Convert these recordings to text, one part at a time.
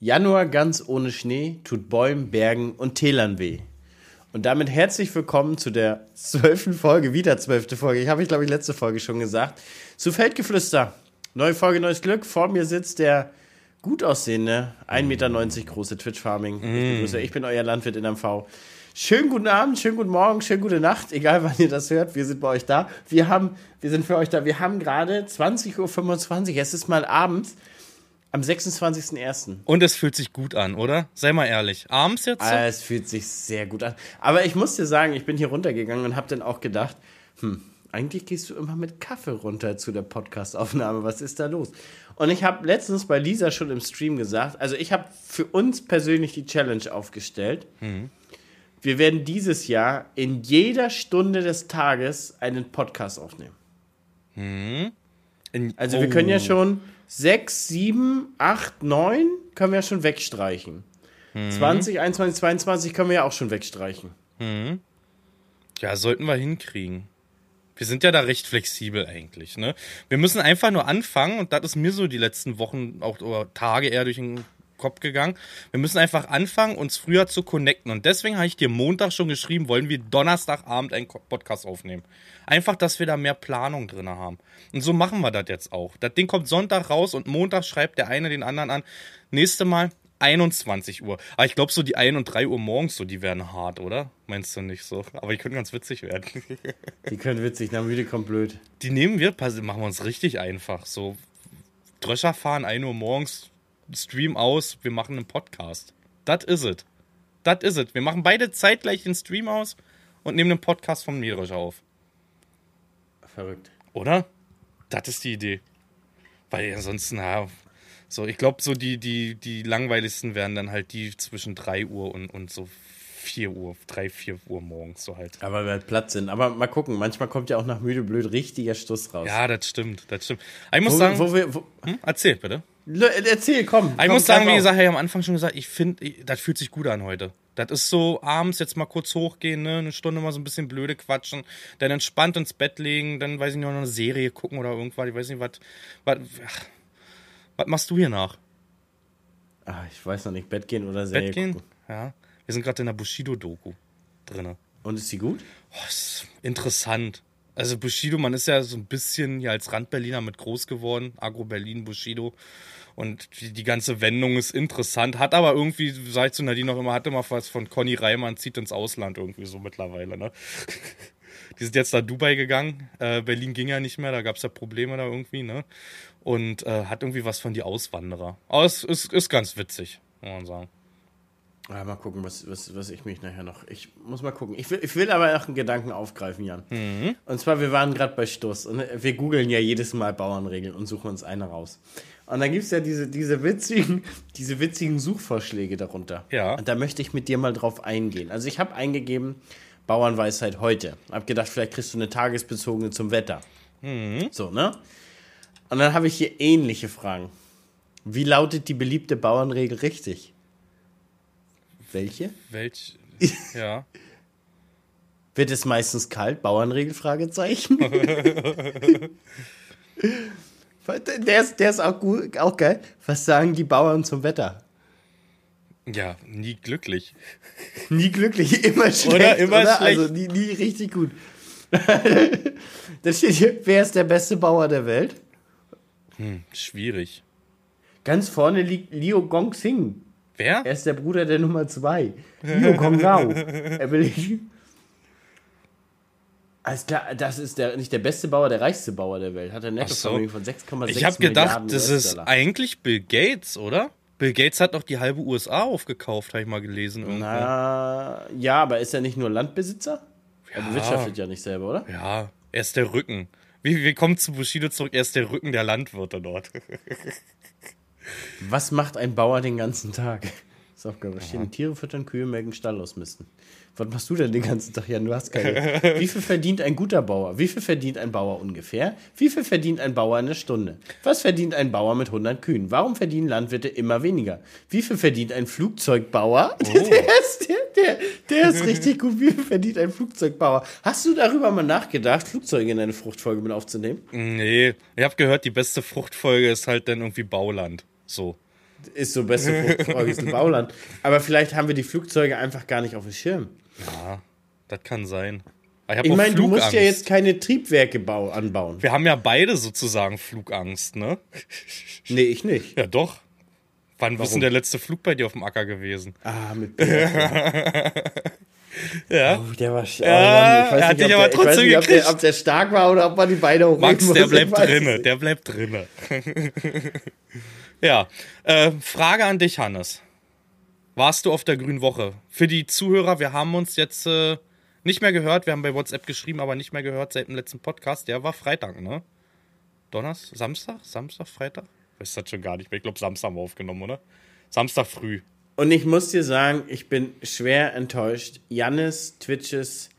Januar ganz ohne Schnee tut Bäumen, Bergen und Tälern weh. Und damit herzlich willkommen zu der zwölften Folge, wieder zwölfte Folge. Ich habe ich, glaube ich, letzte Folge schon gesagt. Zu Feldgeflüster. Neue Folge, neues Glück. Vor mir sitzt der gut aussehende, 1,90 Meter große Twitch-Farming. Ich, ich bin euer Landwirt in MV. Schönen guten Abend, schönen guten Morgen, schönen gute Nacht, egal wann ihr das hört. Wir sind bei euch da. Wir haben, wir sind für euch da. Wir haben gerade 20.25 Uhr. Es ist mal abends am 26.01. Und es fühlt sich gut an, oder? Sei mal ehrlich. Abends jetzt? Ah, es fühlt sich sehr gut an. Aber ich muss dir sagen, ich bin hier runtergegangen und habe dann auch gedacht, hm, eigentlich gehst du immer mit Kaffee runter zu der Podcastaufnahme. Was ist da los? Und ich habe letztens bei Lisa schon im Stream gesagt, also ich habe für uns persönlich die Challenge aufgestellt. Mhm. Wir werden dieses Jahr in jeder Stunde des Tages einen Podcast aufnehmen. Mhm. In, Also wir können ja Oh. schon 6, 7, 8, 9 können wir ja schon wegstreichen. Mhm. 20, 21, 22 können wir ja auch schon wegstreichen. Ja, sollten wir hinkriegen. Wir sind ja da recht flexibel eigentlich, ne? Wir müssen einfach nur anfangen und das ist mir so die letzten Wochen auch oder Tage eher durch den Kopf gegangen. Wir müssen einfach anfangen, uns früher zu connecten und deswegen habe ich dir Montag schon geschrieben, wollen wir Donnerstagabend einen Podcast aufnehmen. Einfach, dass wir da mehr Planung drin haben. Und so machen wir das jetzt auch. Das Ding kommt Sonntag raus und Montag schreibt der eine den anderen an. Nächste Mal 21 Uhr. Aber ich glaube, so die 1 und 3 Uhr morgens, so, die werden hart, oder? Meinst du nicht so? Aber die können ganz witzig werden. Die können witzig, na müde kommt blöd. Die nehmen wir, machen wir uns richtig einfach. So, Dröscher fahren 1 Uhr morgens, Stream aus, wir machen einen Podcast. Das is it. Das is it. Wir machen beide zeitgleich den Stream aus und nehmen einen Podcast vom Mähdröscher auf. Verrückt. Oder? Das ist die Idee. Weil ansonsten, ja, so, ich glaube, so die, die, die langweiligsten wären dann halt die zwischen 3 Uhr und, und so 4 Uhr, 3, 4 Uhr morgens, so halt. Aber wir halt platt sind. Aber mal gucken, manchmal kommt ja auch nach müde blöd richtiger Stuss raus. Ja, das stimmt, das stimmt. Ich muss wo, sagen, wo wir, wo, hm, erzähl bitte. Erzähl, komm. Ich komm, muss sagen, wie gesagt, ich habe am Anfang schon gesagt, ich finde, das fühlt sich gut an heute. Das ist so abends jetzt mal kurz hochgehen, ne, eine Stunde mal so ein bisschen blöde quatschen, dann entspannt ins Bett legen, dann weiß ich nicht, noch eine Serie gucken oder irgendwas, ich weiß nicht, was, was, ach, machst du hier nach? Ah, ich weiß noch nicht, Bett gehen oder Serie Bett gehen? gucken. Ja. Wir sind gerade in der Bushido-Doku drinne. Und ist sie gut? Oh, ist interessant. Also Bushido, man ist ja so ein bisschen ja als Randberliner mit groß geworden. Agro Berlin, Bushido. Und die, die ganze Wendung ist interessant. Hat aber irgendwie, sag ich zu Nadine noch immer, hatte mal was von Conny Reimann, zieht ins Ausland irgendwie so mittlerweile, ne? Die sind jetzt nach Dubai gegangen. Äh, Berlin ging ja nicht mehr, da gab es ja Probleme da irgendwie, ne? Und äh, hat irgendwie was von die Auswanderer. Aber es ist, ist ganz witzig, muss man sagen. Ah, mal gucken, was, was, was ich mich nachher noch. Ich muss mal gucken. Ich will, ich will aber noch einen Gedanken aufgreifen, Jan. Mhm. Und zwar, wir waren gerade bei Stuss und wir googeln ja jedes Mal Bauernregeln und suchen uns eine raus. Und dann gibt es ja diese, diese, witzigen, diese witzigen Suchvorschläge darunter. Ja. Und da möchte ich mit dir mal drauf eingehen. Also ich habe eingegeben, Bauernweisheit heute. Hab gedacht, vielleicht kriegst du eine tagesbezogene zum Wetter. Mhm. So, ne? Und dann habe ich hier ähnliche Fragen. Wie lautet die beliebte Bauernregel richtig? Welche? Welch, ja. Wird es meistens kalt? Bauernregel? Fragezeichen. der, ist, der ist auch, gut, auch geil. Was sagen die Bauern zum Wetter? Ja, nie glücklich. Nie glücklich, immer schlecht. Oder immer schlecht. Also nie, nie richtig gut. da steht hier, wer ist der beste Bauer der Welt? Schwierig. Ganz vorne liegt Liu Gongxing. Wer? Er ist der Bruder der Nummer zwei. Liu Gonggao. er will ich. Alles klar, das ist der, nicht der beste Bauer, der reichste Bauer der Welt. Hat ein Ach so. Nettovermögen von 6,6 Ich habe gedacht, das ist eigentlich Bill Gates, oder? Bill Gates hat doch die halbe USA aufgekauft, habe ich mal gelesen. Irgendwo. Na, ja, aber ist er nicht nur Landbesitzer? Er Ja. bewirtschaftet ja nicht selber, oder? Ja, er ist der Rücken. Wie, wir kommen zu Bushido zurück, er ist der Rücken der Landwirte dort. Was macht ein Bauer den ganzen Tag? Das ist Aufgabe. Stehen? Tiere füttern, Kühe melken, Stall ausmisten. Was machst du denn den ganzen Tag? Jan? du hast keine. Wie viel verdient ein guter Bauer? Wie viel verdient ein Bauer ungefähr? Wie viel verdient ein Bauer in der Stunde? Was verdient ein Bauer mit 100 Kühen? Warum verdienen Landwirte immer weniger? Wie viel verdient ein Flugzeugbauer? Der, ist, der, der, der ist richtig gut. Wie viel verdient ein Flugzeugbauer? Hast du darüber mal nachgedacht, Flugzeuge in eine Fruchtfolge mit aufzunehmen? nee, ich habe gehört, die beste Fruchtfolge ist halt dann irgendwie Bauland. So. ist so beste Fruchtfolge Bauland. Aber vielleicht haben wir die Flugzeuge einfach gar nicht auf dem Schirm. Ja, das kann sein. Ich auch meine, du musst ja jetzt keine Triebwerke bau anbauen. Wir haben ja beide sozusagen Flugangst, ne? Nee, ich nicht. Ja, doch. Wann ist denn der letzte Flug bei dir auf dem Acker gewesen? Ah, mit Bär. Ja. Oh, der war Ja, oh ich weiß er hat nicht, dich aber der, ich trotzdem nicht, ob der, gekriegt. ob der stark war oder ob man die Beine hochheben Max, muss. der ich bleibt drinne, der bleibt drinne. Ja, äh, Frage an dich, Hannes. Warst du auf der Grünen Woche? Für die Zuhörer, wir haben uns jetzt äh, nicht mehr gehört, wir haben bei WhatsApp geschrieben, aber nicht mehr gehört seit dem letzten Podcast. Der war Freitag, ne? Donnerstag? Samstag? Samstag? Freitag? Weiß das schon gar nicht mehr. Ich glaube, Samstag haben wir aufgenommen, oder? Samstag früh. Und ich muss dir sagen, ich bin schwer enttäuscht. Jannis Twitches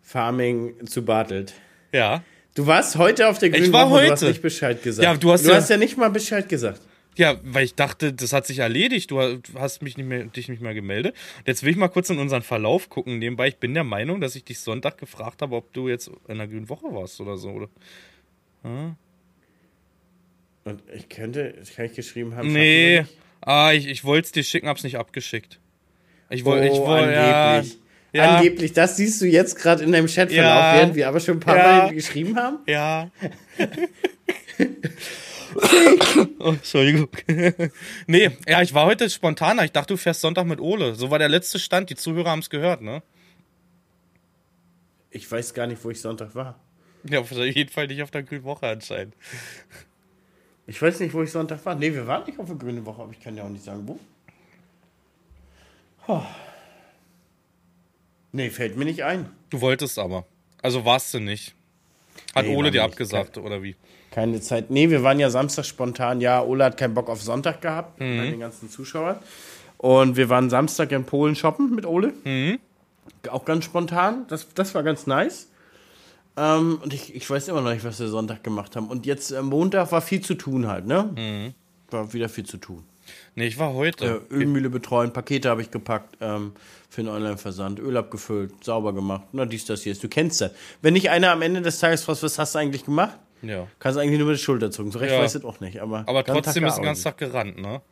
Farming zu Bartelt. Ja. Du warst heute auf der Grünen war Woche, du hast heute. nicht Bescheid gesagt. Ja, du hast du ja- hast ja nicht mal Bescheid gesagt. Ja, weil ich dachte, das hat sich erledigt. Du hast mich nicht mehr, dich nicht mehr gemeldet. Jetzt will ich mal kurz in unseren Verlauf gucken. Nebenbei, ich bin der Meinung, dass ich dich Sonntag gefragt habe, ob du jetzt in der Grünen Woche warst oder so. Oder? Und ich könnte, kann ich geschrieben haben. Nee. Ah, ich, ich wollte es dir schicken, hab's nicht abgeschickt. Ich wollte, ich Oh, wollte, ja, angeblich. Ja. Angeblich, das siehst du jetzt gerade in deinem Chatverlauf, Ja. während wir aber schon ein paar Ja. Mal geschrieben haben. ja. oh, Entschuldigung. nee, ja, ich war heute spontaner. Ich dachte, du fährst Sonntag mit Ole. So war der letzte Stand. Die Zuhörer haben es gehört, ne? Ich weiß gar nicht, wo ich Sonntag war. Ja, auf jeden Fall nicht auf der Grünen Woche anscheinend. Ich weiß nicht, wo ich Sonntag war. Nee, wir waren nicht auf der Grüne Woche, aber ich kann ja auch nicht sagen, wo. Oh. Nee, fällt mir nicht ein. Du wolltest aber. Also warst du nicht. Hat Nee, Ole dir abgesagt, oder wie? Keine Zeit. Nee, wir waren ja Samstag spontan. Ja, Ola hat keinen Bock auf Sonntag gehabt, Mhm. bei den ganzen Zuschauern. Und wir waren Samstag in Polen shoppen mit Ole. Mhm. Auch ganz spontan. Das, das war ganz nice. Ähm, und ich, ich weiß immer noch nicht, was wir Sonntag gemacht haben. Und jetzt äh, Montag war viel zu tun halt, ne? Mhm. War wieder viel zu tun. Nee, ich war heute. Äh, Ölmühle betreuen, Pakete habe ich gepackt ähm, für den Online-Versand, Öl abgefüllt, sauber gemacht. Na, dies, das, hier. Du kennst das. Wenn nicht einer am Ende des Tages fragt, was hast du eigentlich gemacht? Ja. Kannst du eigentlich nur mit der Schulter zucken. So recht Ja. weiß ich auch nicht. Aber, Aber trotzdem ist den gearbeitet. ganzen Tag gerannt, ne?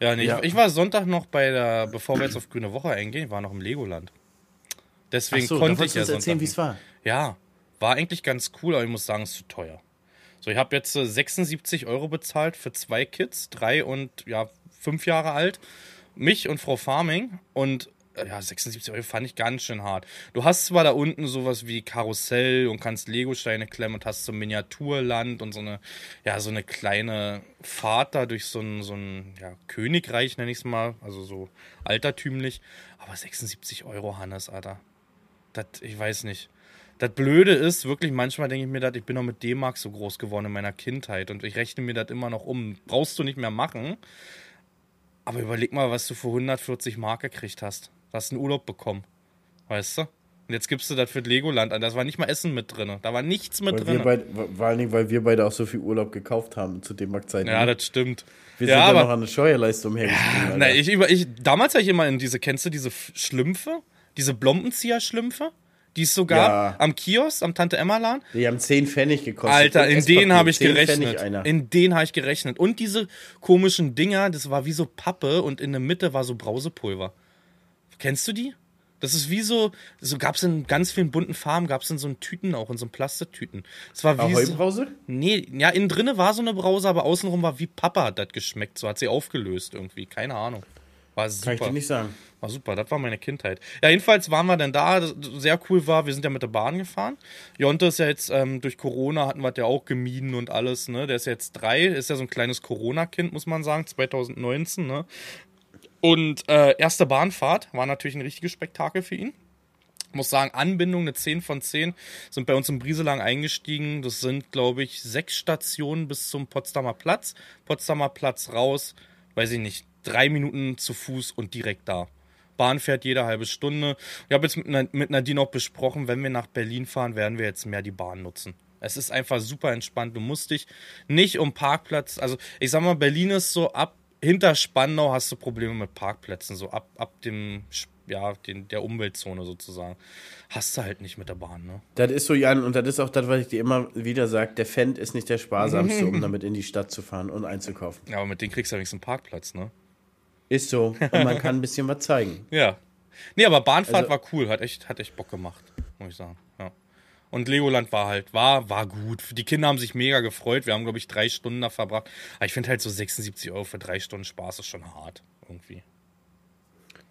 Ja, nee, Ja. Ich, ich war Sonntag noch bei der, bevor wir jetzt auf Grüne Woche eingehen, ich war noch im Legoland. Deswegen so, konnte ich du ja uns erzählen, Sonntag wie es war. Ja, war eigentlich ganz cool, aber ich muss sagen, es ist zu teuer. So, ich habe jetzt äh, 76 Euro bezahlt für zwei Kids, drei und ja, fünf Jahre alt. Mich und Frau Farming. Und äh, ja, 76 Euro fand ich ganz schön hart. Du hast zwar da unten sowas wie Karussell und kannst Legosteine klemmen und hast so Miniaturland und so eine, ja, so eine kleine Fahrt da durch so ein, so ein ja, Königreich, nenne ich es mal. Also so altertümlich. Aber 76 Euro, Hannes, Alter. Das, ich weiß nicht. Das Blöde ist, wirklich, manchmal denke ich mir, das, ich bin noch mit D-Mark so groß geworden in meiner Kindheit und ich rechne mir das immer noch um. Brauchst du nicht mehr machen. Aber überleg mal, was du für 140 Mark gekriegt hast. Du hast einen Urlaub bekommen. Weißt du? Und jetzt gibst du das für Legoland an. Da war nicht mal Essen mit drin. Da war nichts mit Weil wir drin. beid, vor allen Dingen, weil wir beide auch so viel Urlaub gekauft haben zu dem Marktzeiten. Ja, das stimmt. wir ja, sind ja aber noch an der Steuerleistung hergestiegen. Na, Alter. ich, ich, damals habe ich immer in diese, kennst du diese Schlümpfe? Diese Blombenzieher-Schlümpfe? Die es so gab Ja. am Kiosk, am Tante-Emma-Laden? Die haben 10 Pfennig gekostet. Alter, in denen habe ich 10 gerechnet. Einer. In denen habe ich gerechnet. Und diese komischen Dinger, das war wie so Pappe und in der Mitte war so Brausepulver. Kennst du die? Das ist wie so, so gab es in ganz vielen bunten Farben, gab es in so einen Tüten auch, in so Plastiktüten. Es war wie so, Heubrause? Nee, ja, innen drinne war so eine Brause, aber außenrum war wie Papa hat das geschmeckt. So hat sie aufgelöst irgendwie, keine Ahnung. War Kann ich super. dir nicht sagen. War super, das war meine Kindheit. Ja, jedenfalls waren wir dann da, sehr cool war, wir sind ja mit der Bahn gefahren. Jonte ist ja jetzt, ähm, durch Corona hatten wir das ja auch gemieden und alles, ne? Der ist jetzt drei, ist ja so ein kleines Corona-Kind, muss man sagen, 2019, ne? Und äh, erste Bahnfahrt war natürlich ein richtiges Spektakel für ihn. Muss sagen, Anbindung eine 10 von 10. Sind bei uns im Brieselang eingestiegen. Das sind, glaube ich, sechs Stationen bis zum Potsdamer Platz. Potsdamer Platz raus, weiß ich nicht, drei Minuten zu Fuß und direkt da. Bahn fährt jede halbe Stunde. Ich habe jetzt mit Nadine auch besprochen, wenn wir nach Berlin fahren, werden wir jetzt mehr die Bahn nutzen. Es ist einfach super entspannt. Du musst dich nicht um Parkplatz, also ich sag mal, Berlin ist so ab hinter Spandau hast du Probleme mit Parkplätzen, so ab, ab dem, ja, den, der Umweltzone sozusagen. Hast du halt nicht mit der Bahn, ne? Das ist so, Jan, und das ist auch das, was ich dir immer wieder sage, der Fendt ist nicht der sparsamste, um damit in die Stadt zu fahren und einzukaufen. Ja, aber mit denen kriegst du ja wenigstens einen Parkplatz, ne? Ist so. Und man kann ein bisschen was zeigen. Ja. Nee, aber Bahnfahrt Also- war cool, hat echt, hat echt Bock gemacht, muss ich sagen. Ja. Und Legoland war halt, war, war gut. Die Kinder haben sich mega gefreut. Wir haben, glaube ich, drei Stunden da verbracht. Aber ich finde halt so 76 Euro für drei Stunden Spaß ist schon hart. Irgendwie.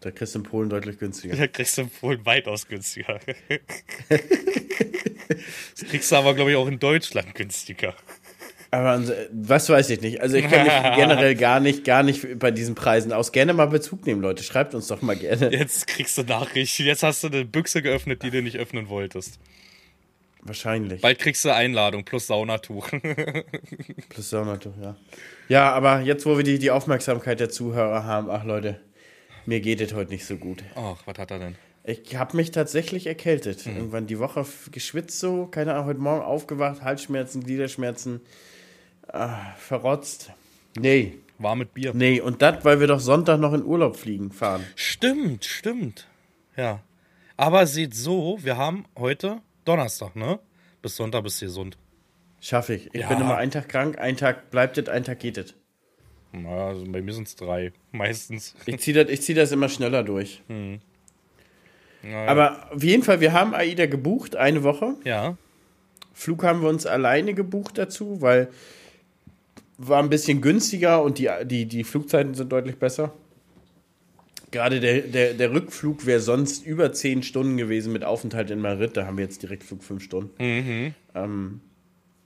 Da kriegst du in Polen deutlich günstiger. Da kriegst du wohl weitaus günstiger. das kriegst du aber, glaube ich, auch in Deutschland günstiger. Aber ans- was weiß ich nicht. Also ich kenne mich generell gar nicht, gar nicht bei diesen Preisen aus. Gerne mal Bezug nehmen, Leute. Schreibt uns doch mal gerne. Jetzt kriegst du Nachrichten. Jetzt hast du eine Büchse geöffnet, die du nicht öffnen wolltest. Wahrscheinlich. Bald kriegst du Einladung plus Saunatuch. Plus Saunato, ja. Ja, aber jetzt, wo wir die, die Aufmerksamkeit der Zuhörer haben, ach Leute, mir geht es heute nicht so gut. Ach, was hat er denn? Ich habe mich tatsächlich erkältet. Mhm. Irgendwann die Woche geschwitzt so, keine Ahnung, heute Morgen aufgewacht, Halsschmerzen, Gliederschmerzen, ah, verrotzt. Nee, War mit Bier. nee, und das, weil wir doch Sonntag noch in Urlaub fliegen, fahren. Stimmt, stimmt. Ja. Aber seht so, wir haben heute Donnerstag, ne? Bis Sonntag bist du gesund. Schaffe ich. Ich Ja. bin immer einen Tag krank, ein Tag bleibt es, ein Tag geht es. Na, also bei mir sind es drei. Meistens. Ich ziehe das, ich zieh das immer schneller durch. Ja, Aber auf jeden Fall, wir haben AIDA gebucht, eine Woche. ja. Flug haben wir uns alleine gebucht dazu, weil war ein bisschen günstiger und die, die, die Flugzeiten sind deutlich besser. Gerade der, der, der Rückflug wäre sonst über 10 Stunden gewesen mit Aufenthalt in Madrid. Da haben wir jetzt Direktflug 5 Stunden. Ähm,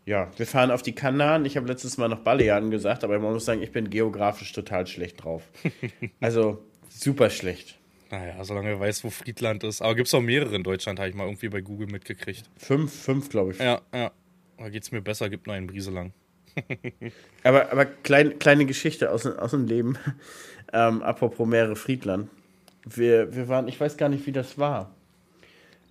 ja, wir fahren auf die Kanaren. Ich habe letztes Mal noch Balearen gesagt, aber man muss sagen, ich bin geografisch total schlecht drauf. Also super schlecht. Naja, solange er weiß, wo Friedland ist. Aber gibt es auch mehrere in Deutschland, habe ich mal irgendwie bei Google mitgekriegt. Fünf, fünf glaube ich. Ja, ja. Da geht's mir besser, gibt nur einen Brise lang. Aber, aber klein, kleine Geschichte aus, aus dem Leben. Ähm, apropos Meere Friedland. Wir, wir waren, ich weiß gar nicht, wie das war.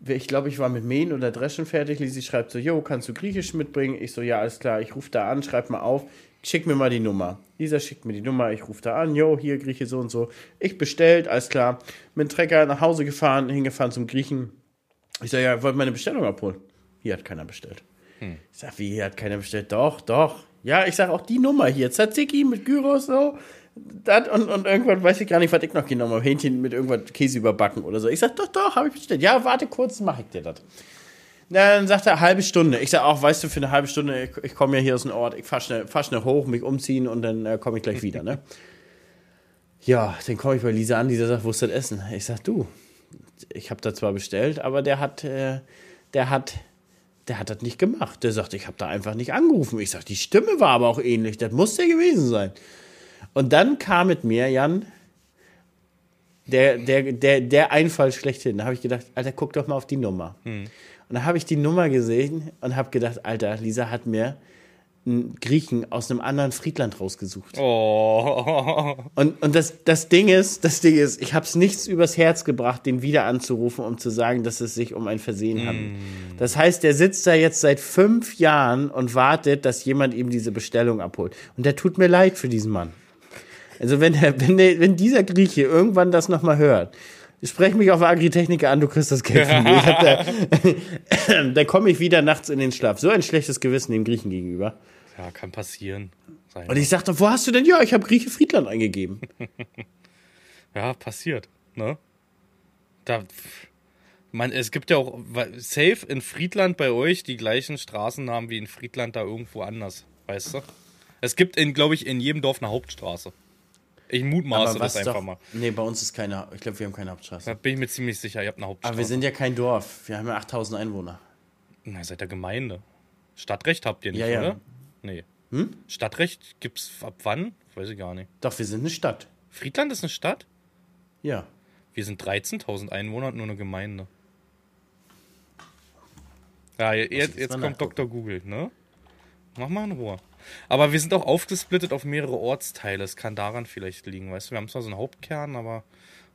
Ich glaube, ich war mit Mähen oder Dreschen fertig. Lisi schreibt so, Jo, kannst du Griechisch mitbringen? Ich so, ja, alles klar. Ich rufe da an, schreib mal auf. Schick mir mal die Nummer. Lisa schickt mir die Nummer, ich rufe da an. Jo, hier Grieche so und so. Ich bestellt, alles klar. Mit dem Trecker nach Hause gefahren, hingefahren zum Griechen. Ich so, ja, wollt meine Bestellung abholen. Hier hat keiner bestellt. Ich sag, wie, hier hat keiner bestellt? Doch, doch. Ja, ich sag auch die Nummer hier. Tzatziki mit Gyros so. Das und, und irgendwann weiß ich gar nicht, was ich noch genommen habe. Hähnchen mit irgendwas Käse überbacken oder so. Ich sag, doch, doch, habe ich bestellt. Ja, warte kurz, mach ich dir das. Dann sagt er, halbe Stunde. Ich sag auch, weißt du, für eine halbe Stunde, ich, ich komme ja hier aus dem Ort, ich fahr schnell, fahr schnell hoch, mich umziehen und dann äh, komme ich gleich wieder, ne? Ja, dann komme ich bei Lisa an, Lisa sagt, wo ist das Essen? Ich sag, du, ich habe da zwar bestellt, aber der hat, äh, der hat, der hat das nicht gemacht. Der sagt, ich habe da einfach nicht angerufen. Ich sag, die Stimme war aber auch ähnlich. Das muss der gewesen sein. Und dann kam mit mir, Jan, der, der, der, der Einfall schlechthin. Da habe ich gedacht, Alter, guck doch mal auf die Nummer. Und da habe ich die Nummer gesehen und habe gedacht, Alter, Lisa hat mir einen Griechen aus einem anderen Friedland rausgesucht. Oh. Und, und das, das Ding ist, das Ding ist, ich habe es nichts übers Herz gebracht, den wieder anzurufen, um zu sagen, dass es sich um ein Versehen handelt. Das heißt, der sitzt da jetzt seit fünf Jahren und wartet, dass jemand ihm diese Bestellung abholt. Und der tut mir leid für diesen Mann. Also wenn, der, wenn, der, wenn dieser Grieche irgendwann das nochmal hört, sprech mich auf Agritechniker an, du kriegst das Geld von mir. Da- Dann komme ich wieder nachts in den Schlaf. So ein schlechtes Gewissen dem Griechen gegenüber. Ja, kann passieren. Sein. Und ich sagte, wo hast du denn? Ja, ich habe Grieche Friedland eingegeben. Ja, passiert, ne? Da, man, es gibt ja auch safe in Friedland bei euch die gleichen Straßennamen wie in Friedland da irgendwo anders, weißt du? Es gibt in, glaube ich, in jedem Dorf eine Hauptstraße. Ich mutmaße das einfach doch, mal. Nee, bei uns ist keine, ich glaube, wir haben keine Hauptstraße. Da bin ich mir ziemlich sicher, ihr habt eine Hauptstraße. Aber wir sind ja kein Dorf. Wir haben ja 8000 Einwohner. Na, ihr seid der Gemeinde. Stadtrecht habt ihr nicht, Ja, ja. oder? Nee. Hm? Stadtrecht gibt's ab wann? Weiß ich gar nicht. Doch, wir sind eine Stadt. Friedland ist eine Stadt? Ja. Wir sind 13.000 Einwohner und nur eine Gemeinde. Ja, jetzt, jetzt kommt. Dr. Google, ne? Mach mal in Ruhe. Aber wir sind auch aufgesplittet auf mehrere Ortsteile. Es kann daran vielleicht liegen, weißt du? Wir haben zwar so einen Hauptkern, aber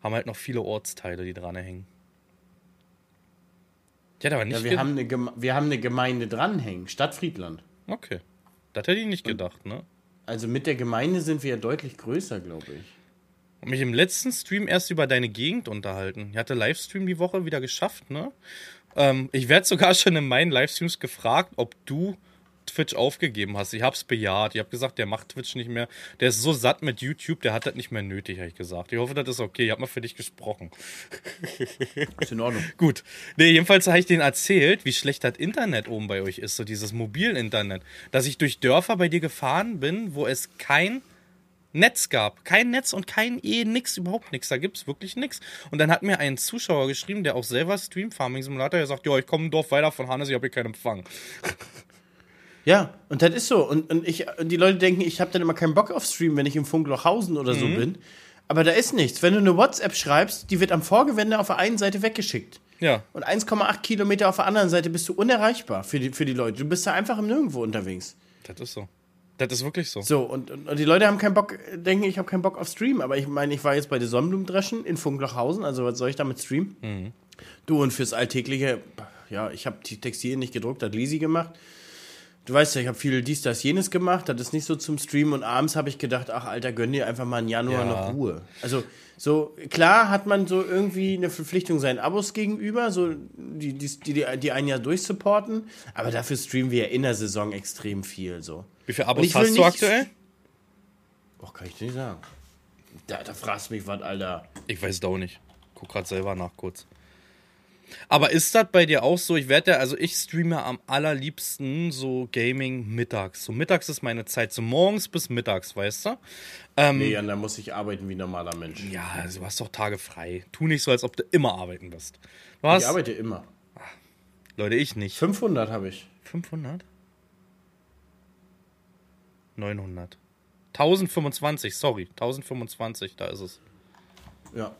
haben halt noch viele Ortsteile, die dran hängen. Hätte aber nicht ja wir, haben eine Geme wir haben eine Gemeinde dranhängen. Stadt Friedland. Okay. Das hätte ich nicht gedacht, ne? Also mit der Gemeinde sind wir ja deutlich größer, glaube ich. mich im letzten Stream erst über deine Gegend unterhalten. Ich hatte Livestream die Woche wieder geschafft, ne? Ähm, ich werde sogar schon in meinen Livestreams gefragt, ob du Twitch aufgegeben hast. Ich hab's bejaht. Ich hab gesagt, der macht Twitch nicht mehr. Der ist so satt mit YouTube, der hat das nicht mehr nötig, habe ich gesagt. Ich hoffe, das ist okay. Ich hab mal für dich gesprochen. Ist in Ordnung. Gut. Nee, jedenfalls habe ich denen erzählt, wie schlecht das Internet oben bei euch ist, so dieses Mobilinternet. Dass ich durch Dörfer bei dir gefahren bin, wo es kein Netz gab. Kein Netz und kein eh nix, überhaupt nix. Da gibt's wirklich nix. Und dann hat mir ein Zuschauer geschrieben, der auch selber streamt, Farming Simulator, der sagt, ja, ich komme ein Dorf weiter von Hannes, ich habe hier keinen Empfang. Ja, und das ist so. Und, und, ich, und die Leute denken, ich habe dann immer keinen Bock auf Stream, wenn ich im Funklochhausen oder so bin. Aber da ist nichts. Wenn du eine WhatsApp schreibst, die wird am Vorgewende auf der einen Seite weggeschickt. Ja. Und 1,8 Kilometer auf der anderen Seite bist du unerreichbar für die, für die Leute. Du bist da einfach im Nirgendwo unterwegs. Das ist so. Das ist wirklich so. So, und, und, und die Leute haben keinen Bock, denken, ich habe keinen Bock auf Stream. Aber ich meine, ich war jetzt bei der Sonnenblumendreschen in Funklochhausen, also was soll ich damit streamen? Du, und fürs Alltägliche, ja, ich habe die Textilien nicht gedruckt, hat Lisi gemacht. Du weißt ja, ich habe viel dies, das, jenes gemacht, das ist nicht so zum Stream und abends habe ich gedacht, ach Alter, gönn dir einfach mal im Januar Ja. noch Ruhe. Also so, klar hat man so irgendwie eine Verpflichtung seinen Abos gegenüber, so die, die, die, die einen ja durchsupporten, aber dafür streamen wir ja in der Saison extrem viel so. Wie viele Abos hast du aktuell? Och, kann ich dir nicht sagen. Da, da fragst du mich was, Alter. Ich weiß es auch nicht. Guck grad selber nach kurz. Aber ist das bei dir auch so? Ich werde ja, also ich streame am allerliebsten so Gaming mittags. So mittags ist meine Zeit, so morgens bis mittags, weißt du? Ähm, Nee, Jan, da muss ich arbeiten wie ein normaler Mensch. Ja, also du hast doch Tage frei. Tu nicht so, als ob du immer arbeiten wirst. Du Ich arbeite immer. Leute, ich nicht. 500 habe ich. 500? 900. 1025, sorry. 1025, da ist es. Ja.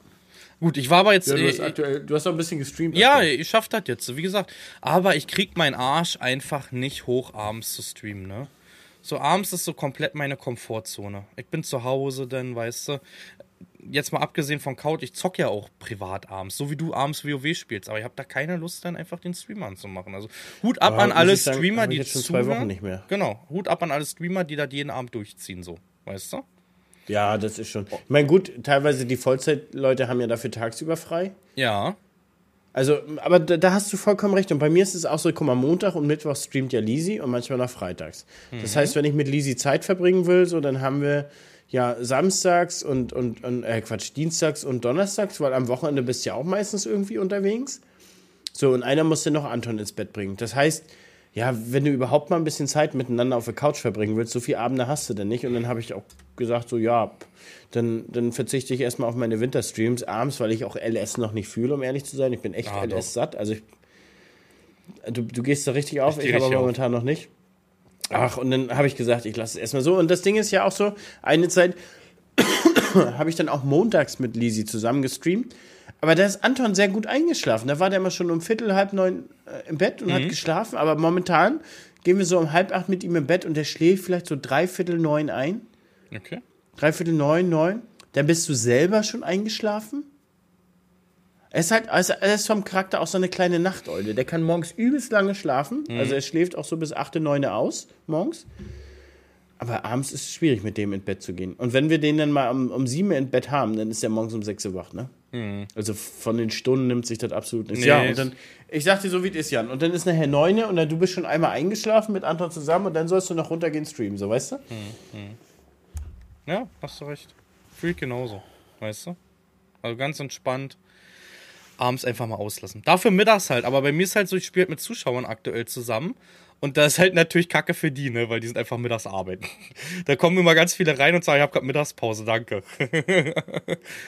Gut, ich war aber jetzt. ja du, hast äh, aktuell, du hast doch ein bisschen gestreamt. Ja, aktuell. ich schaff das jetzt, wie gesagt. Aber ich krieg meinen Arsch einfach nicht hoch, abends zu streamen, ne? So abends ist so komplett meine Komfortzone. Ich bin zu Hause, dann, weißt du. Jetzt mal abgesehen von Couch, ich zock ja auch privat abends, so wie du abends WoW spielst, aber ich habe da keine Lust, dann einfach den Stream anzumachen. Also Hut ab Aber an alle sagen, Streamer, ich die jetzt schon zwei. Wochen nicht mehr. Genau, Hut ab an alle Streamer, die das jeden Abend durchziehen, so, weißt du? Ja, das ist schon. Ich meine, gut, teilweise die Vollzeitleute haben ja dafür tagsüber frei. Ja, Also, aber da, da hast du vollkommen recht. Und bei mir ist es auch so, guck mal, Montag und Mittwoch streamt ja Lisi und manchmal noch freitags. Das heißt, wenn ich mit Lisi Zeit verbringen will, so, dann haben wir ja samstags und, und, und äh, Quatsch, dienstags und donnerstags, weil am Wochenende bist du ja auch meistens irgendwie unterwegs. So, und einer muss dann noch Anton ins Bett bringen. Das heißt, ja, wenn du überhaupt mal ein bisschen Zeit miteinander auf der Couch verbringen willst, so viele Abende hast du denn nicht. Und dann habe ich auch gesagt, so, ja, dann, dann verzichte ich erstmal auf meine Winterstreams abends, weil ich auch LS noch nicht fühle, um ehrlich zu sein. Ich bin echt Ah, LS satt. Also ich, du, du gehst da richtig auf, Ich ich, aber richtig auf. momentan noch nicht. Ach, und dann habe ich gesagt, ich lasse es erstmal so. Und das Ding ist ja auch so, eine Zeit habe ich dann auch montags mit Lisi zusammen gestreamt. Aber da ist Anton sehr gut eingeschlafen. Da war der immer schon um Viertel, halb neun äh, im Bett und hat geschlafen. Aber momentan gehen wir so um halb acht mit ihm im Bett und der schläft vielleicht so dreiviertel neun ein. okay. Dreiviertel neun, neun. Dann bist du selber schon eingeschlafen. Er ist halt, also er ist vom Charakter auch so eine kleine Nachteule. Der kann morgens übelst lange schlafen. Also er schläft auch so bis 8, 9 aus morgens. Aber abends ist es schwierig, mit dem ins Bett zu gehen. Und wenn wir den dann mal um, um 7 im Bett haben, dann ist er morgens um 6 Uhr wach, ne? Also von den Stunden nimmt sich das absolut nichts. Nee, ja, und dann, ich sag dir so, wie es ist, Jan. Und dann ist nachher 9 und dann du bist schon einmal eingeschlafen mit Anton zusammen und dann sollst du noch runtergehen streamen, so weißt du? Ja, hast du recht. Fühl ich genauso. Weißt du? Also ganz entspannt. Abends einfach mal auslassen. Dafür mittags halt. Aber bei mir ist halt so, ich spiele halt mit Zuschauern aktuell zusammen. Und das ist halt natürlich Kacke für die, ne? Weil die sind einfach mittags arbeiten. Da kommen immer ganz viele rein und sagen, ich habe gerade Mittagspause, danke.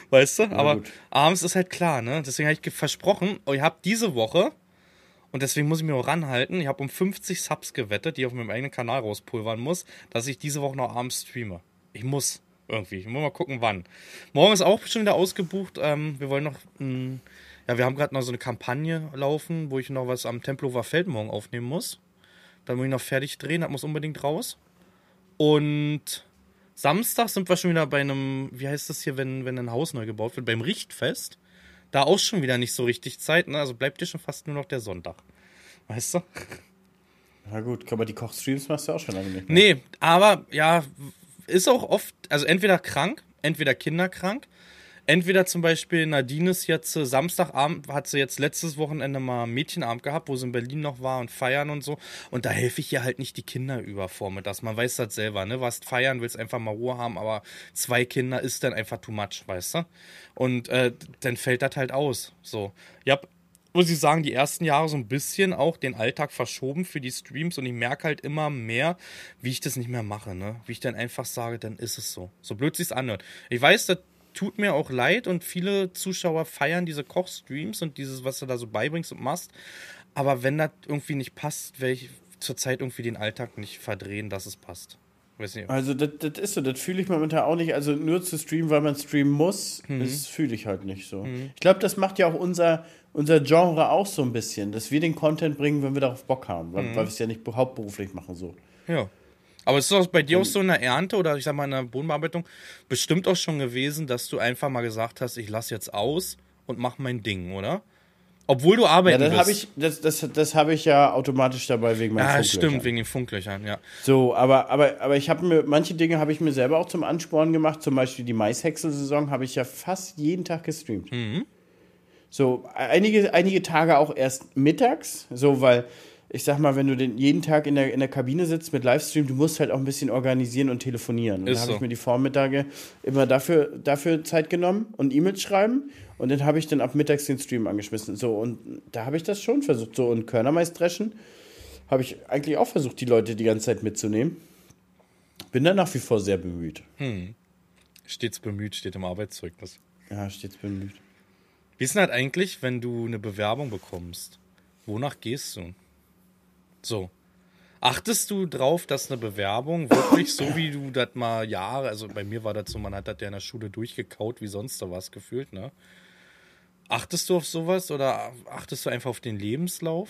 weißt du? Aber gut. abends ist halt klar, ne? Deswegen habe ich versprochen, oh, ihr habt diese Woche, und deswegen muss ich mir auch ranhalten, ich habe um 50 Subs gewettet, die ich auf meinem eigenen Kanal rauspulvern muss, dass ich diese Woche noch abends streame. Ich muss irgendwie. Ich muss mal gucken, wann. Morgen ist auch schon wieder ausgebucht. Ähm, wir wollen noch. Mh, ja, wir haben gerade noch so eine Kampagne laufen, wo ich noch was am Tempelhofer Feld morgen aufnehmen muss. Dann muss ich noch fertig drehen, das muss unbedingt raus. Und Samstag sind wir schon wieder bei einem, wie heißt das hier, wenn, wenn ein Haus neu gebaut wird, beim Richtfest. Da auch schon wieder nicht so richtig Zeit, ne? Also bleibt dir schon fast nur noch der Sonntag. Weißt du? Na gut, aber die Kochstreams machst du auch schon lange nicht. Nee, aber ja, ist auch oft, also entweder krank, entweder kinderkrank. Entweder zum Beispiel Nadine ist jetzt äh, Samstagabend, hat sie jetzt letztes Wochenende mal Mädchenabend gehabt, wo sie in Berlin noch war und feiern und so. Und da helfe ich ihr halt nicht die Kinder über vormittags. Man weiß das selber, ne? Was feiern, willst einfach mal Ruhe haben, aber zwei Kinder ist dann einfach too much, weißt du? Und äh, dann fällt das halt aus. So. Ich hab muss ich sagen, die ersten Jahre so ein bisschen auch den Alltag verschoben für die Streams und ich merke halt immer mehr, wie ich das nicht mehr mache, ne? Wie ich dann einfach sage, dann ist es so. So blöd sich's anhört. Ich weiß, das tut mir auch leid und viele Zuschauer feiern diese Kochstreams und dieses, was du da so beibringst und machst. Aber wenn das irgendwie nicht passt, werde ich zurzeit irgendwie den Alltag nicht verdrehen, dass es passt. Also das, das ist so, das fühle ich momentan auch nicht. Also nur zu streamen, weil man streamen muss, mhm. das fühle ich halt nicht so. Mhm. Ich glaube, das macht ja auch unser, unser Genre auch so ein bisschen, dass wir den Content bringen, wenn wir darauf Bock haben, weil, mhm. weil wir es ja nicht hauptberuflich machen so. Ja. Aber ist es bei dir auch so in der Ernte oder ich sag mal in der Bodenbearbeitung bestimmt auch schon gewesen, dass du einfach mal gesagt hast, ich lasse jetzt aus und mach mein Ding, oder? Obwohl du arbeiten ja, das habe ich, das, das, das habe ich ja automatisch dabei wegen meinen ja, Funklöchern. Ja, stimmt, wegen den Funklöchern, ja. So, aber, aber, aber ich habe mir, manche Dinge habe ich mir selber auch zum Ansporn gemacht. Zum Beispiel die Maishäcksel-Saison habe ich ja fast jeden Tag gestreamt. Mhm. So, einige, einige Tage auch erst mittags, so, weil ich sag mal, wenn du den jeden Tag in der, in der Kabine sitzt mit Livestream, du musst halt auch ein bisschen organisieren und telefonieren. Und da habe so. ich mir die Vormittage immer dafür, dafür Zeit genommen und E-Mails schreiben. Und dann habe ich dann ab mittags den Stream angeschmissen. So, und da habe ich das schon versucht. So, und Körnermais dreschen habe ich eigentlich auch versucht, die Leute die ganze Zeit mitzunehmen. Bin da nach wie vor sehr bemüht. Hm. Stets bemüht, steht im Arbeitszeugnis. Ja, stets bemüht. Wie ist denn halt eigentlich, wenn du eine Bewerbung bekommst? Wonach gehst du? So. Achtest du drauf, dass eine Bewerbung wirklich so wie du das mal Jahre, also bei mir war das so, man hat das ja in der Schule durchgekaut wie sonst da was gefühlt, ne? Achtest du auf sowas oder achtest du einfach auf den Lebenslauf?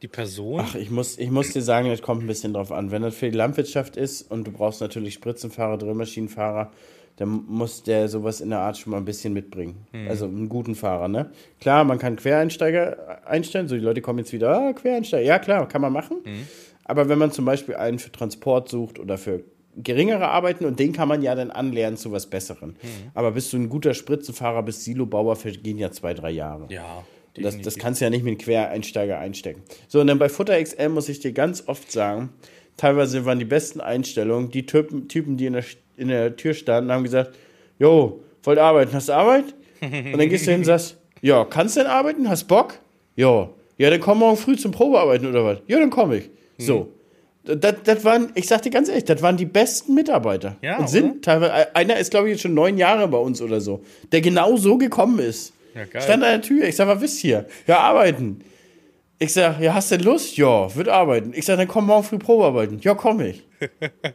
Die Person? Ach, ich muss, ich muss dir sagen, das kommt ein bisschen drauf an. Wenn das für die Landwirtschaft ist und du brauchst natürlich Spritzenfahrer, Drillmaschinenfahrer, dann muss der sowas in der Art schon mal ein bisschen mitbringen. Mhm. Also einen guten Fahrer, ne? Klar, man kann Quereinsteiger einstellen, so die Leute kommen jetzt wieder, ah, Quereinsteiger. Ja, klar, kann man machen. Mhm. Aber wenn man zum Beispiel einen für Transport sucht oder für geringere Arbeiten und den kann man ja dann anlernen zu was Besserem. Mhm. Aber bist du ein guter Spritzenfahrer, bist Silobauer, vergehen ja zwei, drei Jahre. Ja. Das, das kannst du ja nicht mit einem Quereinsteiger einstecken. So, und dann bei Futter XL muss ich dir ganz oft sagen, teilweise waren die besten Einstellungen die Typen, Typen die in der, in der Tür standen, haben gesagt, jo, wollt arbeiten, hast du Arbeit? Und dann gehst du hin und sagst, ja, kannst du denn arbeiten? Hast Bock? Ja. Ja, dann komm morgen früh zum Probearbeiten oder was? Ja, dann komme ich. So. Das, das waren, ich sag dir ganz ehrlich, das waren die besten Mitarbeiter. Ja, und sind oder? teilweise, einer ist, glaube ich, jetzt schon neun Jahre bei uns oder so, der genau so gekommen ist. Ja, geil. Stand an der Tür, ich sag, was wisst ihr? Ja, arbeiten. Ich sag, ja, hast du Lust? Ja, wird arbeiten. Ich sag, dann komm morgen früh Probearbeiten. Ja, komm ich.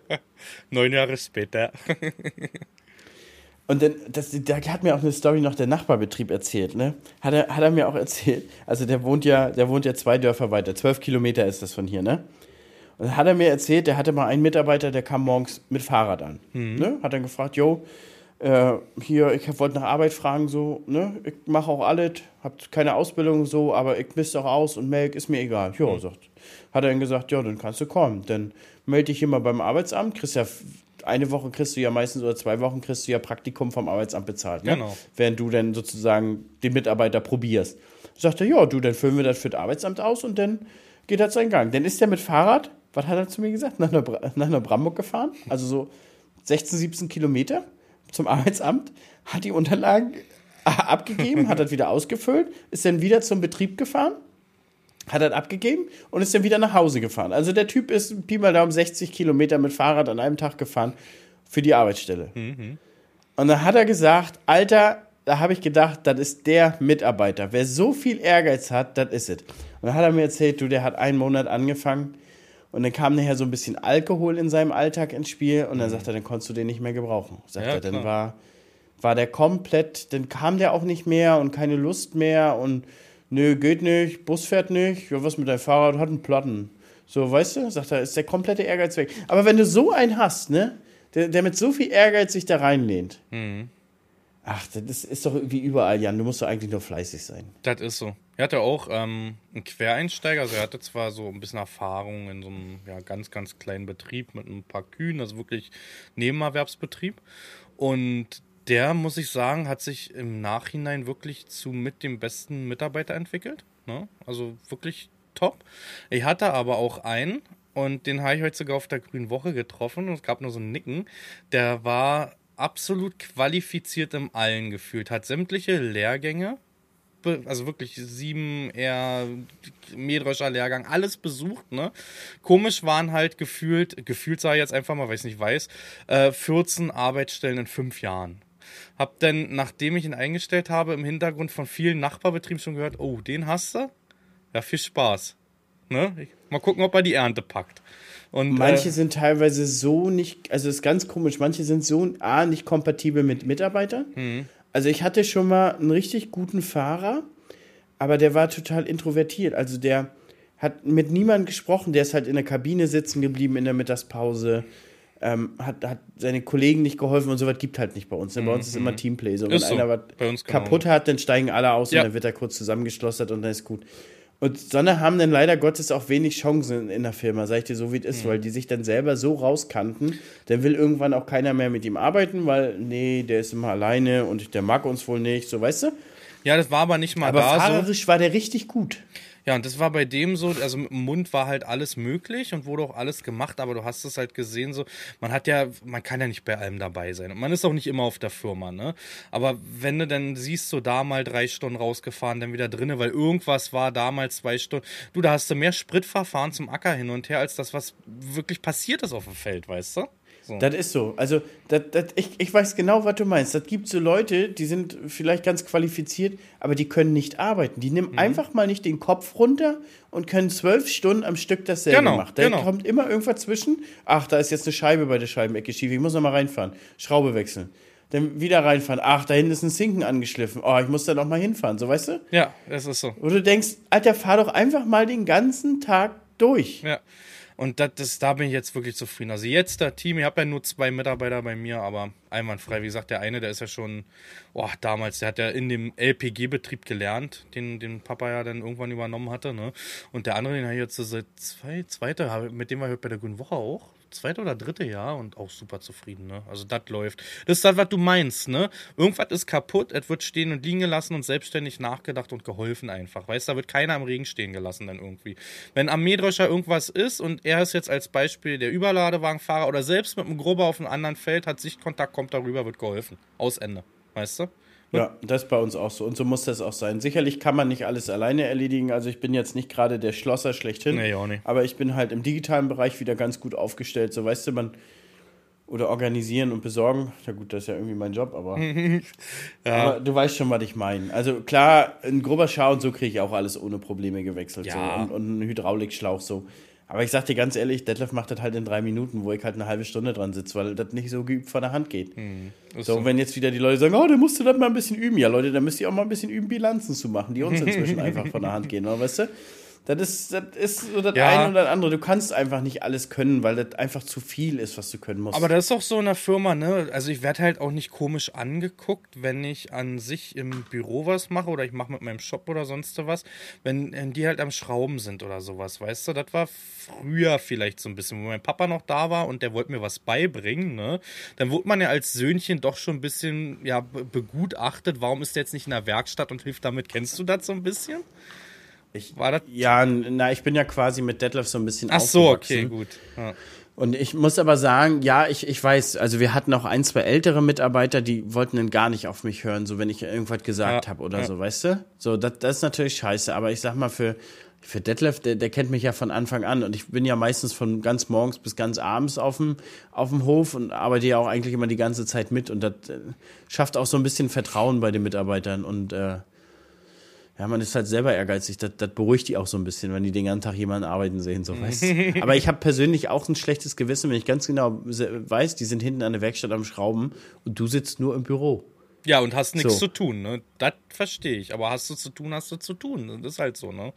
neun Jahre später. Und dann, das, da hat mir auch eine Story noch der Nachbarbetrieb erzählt, ne? Hat er, hat er mir auch erzählt. Also der wohnt ja, der wohnt ja zwei Dörfer weiter. Zwölf Kilometer ist das von hier, ne? Und dann hat er mir erzählt, der hatte mal einen Mitarbeiter, der kam morgens mit Fahrrad an. Mhm. Ne? Hat dann gefragt, jo, äh, hier, ich wollte nach Arbeit fragen, so, ne? Ich mache auch alles, hab keine Ausbildung so, aber ich misst auch aus und Melk ist mir egal. Jo, mhm. sagt. Hat er dann gesagt, ja, dann kannst du kommen. Dann melde dich hier mal beim Arbeitsamt, kriegst ja eine Woche kriegst du ja meistens oder zwei Wochen kriegst du ja Praktikum vom Arbeitsamt bezahlt. Ne? Genau. Während du dann sozusagen den Mitarbeiter probierst. Sagt er, ja, du, dann füllen wir das für das Arbeitsamt aus und dann geht er seinen Gang. Dann ist er mit Fahrrad was hat er zu mir gesagt? Nach, Neubra nach Neubrandenburg gefahren, also so 16, 17 Kilometer zum Arbeitsamt, hat die Unterlagen abgegeben, hat das wieder ausgefüllt, ist dann wieder zum Betrieb gefahren, hat das abgegeben und ist dann wieder nach Hause gefahren. Also der Typ ist Pi mal Daumen 60 Kilometer mit Fahrrad an einem Tag gefahren für die Arbeitsstelle. Mhm. Und dann hat er gesagt, Alter, da habe ich gedacht, das ist der Mitarbeiter. Wer so viel Ehrgeiz hat, das ist es. Und dann hat er mir erzählt, du, der hat einen Monat angefangen, und dann kam nachher so ein bisschen Alkohol in seinem Alltag ins Spiel und dann mhm. sagt er, dann konntest du den nicht mehr gebrauchen. Sagt ja, er, dann war, war der komplett, dann kam der auch nicht mehr und keine Lust mehr und nö, geht nicht, Bus fährt nicht, ja, was mit deinem Fahrrad, hat einen Platten. So, weißt du, sagt er, ist der komplette Ehrgeiz weg. Aber wenn du so einen hast, ne, der, der mit so viel Ehrgeiz sich da reinlehnt, mhm. ach, das ist doch wie überall, Jan, du musst doch eigentlich nur fleißig sein. Das ist so. Er hatte auch ähm, einen Quereinsteiger, also er hatte zwar so ein bisschen Erfahrung in so einem ja, ganz, ganz kleinen Betrieb mit ein paar Kühen, also wirklich Nebenerwerbsbetrieb. Und der, muss ich sagen, hat sich im Nachhinein wirklich zu mit dem besten Mitarbeiter entwickelt. Ne? Also wirklich top. Ich hatte aber auch einen, und den habe ich heute sogar auf der Grünen Woche getroffen und es gab nur so ein Nicken. Der war absolut qualifiziert im Allen gefühlt, hat sämtliche Lehrgänge also wirklich sieben eher Mähdrescher Lehrgang, alles besucht, ne? Komisch waren halt gefühlt, gefühlt sei jetzt einfach mal, weil ich es nicht weiß, äh, 14 Arbeitsstellen in fünf Jahren. Hab dann, nachdem ich ihn eingestellt habe, im Hintergrund von vielen Nachbarbetrieben schon gehört, oh, den hast du? Ja, viel Spaß. Ne? Mal gucken, ob er die Ernte packt. Und, manche äh, sind teilweise so nicht, also ist ganz komisch, manche sind so A, nicht kompatibel mit Mitarbeitern. Mhm also ich hatte schon mal einen richtig guten Fahrer, aber der war total introvertiert. Also der hat mit niemandem gesprochen, der ist halt in der Kabine sitzen geblieben in der Mittagspause. Ähm, hat, hat seine Kollegen nicht geholfen und sowas gibt halt nicht bei uns. Ne? Bei uns ist immer mhm. Teamplay. So, wenn ist einer was genau. kaputt hat, dann steigen alle aus ja. und dann wird er kurz zusammengeschlossert und dann ist gut. Und Sonne haben dann leider Gottes auch wenig Chancen in der Firma, sag ich dir so, wie es ist, mhm. weil die sich dann selber so rauskannten, dann will irgendwann auch keiner mehr mit ihm arbeiten, weil, nee, der ist immer alleine und der mag uns wohl nicht, so, weißt du? Ja, das war aber nicht mal aber da fahrerisch so. war der richtig gut. Ja, und das war bei dem so, also mit dem Mund war halt alles möglich und wurde auch alles gemacht, aber du hast es halt gesehen, so, man hat ja, man kann ja nicht bei allem dabei sein. Und man ist auch nicht immer auf der Firma, ne? Aber wenn du dann siehst, so da mal drei Stunden rausgefahren, dann wieder drinne, weil irgendwas war damals zwei Stunden, du, da hast du mehr Spritverfahren zum Acker hin und her, als das, was wirklich passiert ist auf dem Feld, weißt du? So. Das ist so. Also, das, das, ich, ich weiß genau, was du meinst. Das gibt so Leute, die sind vielleicht ganz qualifiziert, aber die können nicht arbeiten. Die nehmen mhm. einfach mal nicht den Kopf runter und können zwölf Stunden am Stück dasselbe genau, machen. Da genau. kommt immer irgendwas zwischen. Ach, da ist jetzt eine Scheibe bei der Scheibenecke schief. Ich muss noch mal reinfahren. Schraube wechseln. Dann wieder reinfahren. Ach, da hinten ist ein Sinken angeschliffen. Oh, ich muss da noch mal hinfahren. So, weißt du? Ja, es ist so. Wo du denkst, Alter, fahr doch einfach mal den ganzen Tag durch. Ja. Und das, das, da bin ich jetzt wirklich zufrieden. Also jetzt das Team, ich habe ja nur zwei Mitarbeiter bei mir, aber einwandfrei. Wie gesagt, der eine, der ist ja schon, oh, damals, der hat ja in dem LPG-Betrieb gelernt, den, den Papa ja dann irgendwann übernommen hatte. Ne? Und der andere, den habe ich jetzt seit zwei, zweite, mit dem war ich heute bei der Grünen Woche auch zweite oder dritte Jahr und auch super zufrieden, ne? Also das läuft. Das ist das, was du meinst, ne? Irgendwas ist kaputt, es wird stehen und liegen gelassen und selbstständig nachgedacht und geholfen einfach. Weißt du, da wird keiner im Regen stehen gelassen dann irgendwie. Wenn am Mähdrescher irgendwas ist und er ist jetzt als Beispiel der Überladewagenfahrer oder selbst mit einem Grubber auf einem anderen Feld hat Sichtkontakt, kommt darüber, wird geholfen. Aus Ende. Weißt du? Ja, das ist bei uns auch so. Und so muss das auch sein. Sicherlich kann man nicht alles alleine erledigen. Also ich bin jetzt nicht gerade der Schlosser schlechthin. Nee, auch nicht. Aber ich bin halt im digitalen Bereich wieder ganz gut aufgestellt. So weißt du, man. Oder organisieren und besorgen. Ja gut, das ist ja irgendwie mein Job, aber, ja. aber du weißt schon, was ich meine. Also klar, ein grober Schau und so kriege ich auch alles ohne Probleme gewechselt. Ja. So. Und, und einen Hydraulikschlauch so. Aber ich sag dir ganz ehrlich, Detlef macht das halt in drei Minuten, wo ich halt eine halbe Stunde dran sitze, weil das nicht so geübt von der Hand geht. Hm, so, so, wenn jetzt wieder die Leute sagen, oh, da musst du das mal ein bisschen üben. Ja, Leute, da müsst ihr auch mal ein bisschen üben, Bilanzen zu machen, die uns inzwischen einfach von der Hand gehen, oder? weißt du? Das ist, das ist so das ja. eine oder das andere. Du kannst einfach nicht alles können, weil das einfach zu viel ist, was du können musst. Aber das ist auch so in der Firma, ne? Also ich werde halt auch nicht komisch angeguckt, wenn ich an sich im Büro was mache oder ich mache mit meinem Shop oder sonst was, wenn die halt am Schrauben sind oder sowas, weißt du? Das war früher vielleicht so ein bisschen, wo mein Papa noch da war und der wollte mir was beibringen, ne? Dann wurde man ja als Söhnchen doch schon ein bisschen, ja, begutachtet. Warum ist der jetzt nicht in der Werkstatt und hilft damit? Kennst du das so ein bisschen? Ich, war das? Ja, na, ich bin ja quasi mit Detlef so ein bisschen Ach so, okay, gut. Ja. Und ich muss aber sagen, ja, ich, ich weiß, also wir hatten auch ein, zwei ältere Mitarbeiter, die wollten dann gar nicht auf mich hören, so wenn ich irgendwas gesagt ja, habe oder ja. so, weißt du? So, das, das ist natürlich scheiße, aber ich sag mal, für, für Detlef, der, der kennt mich ja von Anfang an und ich bin ja meistens von ganz morgens bis ganz abends auf dem, auf dem Hof und arbeite ja auch eigentlich immer die ganze Zeit mit und das äh, schafft auch so ein bisschen Vertrauen bei den Mitarbeitern und äh, ja, man ist halt selber ehrgeizig. Das, das beruhigt die auch so ein bisschen, wenn die den ganzen Tag jemanden arbeiten sehen, so weißt Aber ich habe persönlich auch ein schlechtes Gewissen, wenn ich ganz genau weiß, die sind hinten an der Werkstatt am Schrauben und du sitzt nur im Büro. Ja, und hast nichts so. zu tun, ne? Das verstehe ich. Aber hast du zu tun, hast du zu tun. Das ist halt so, ne?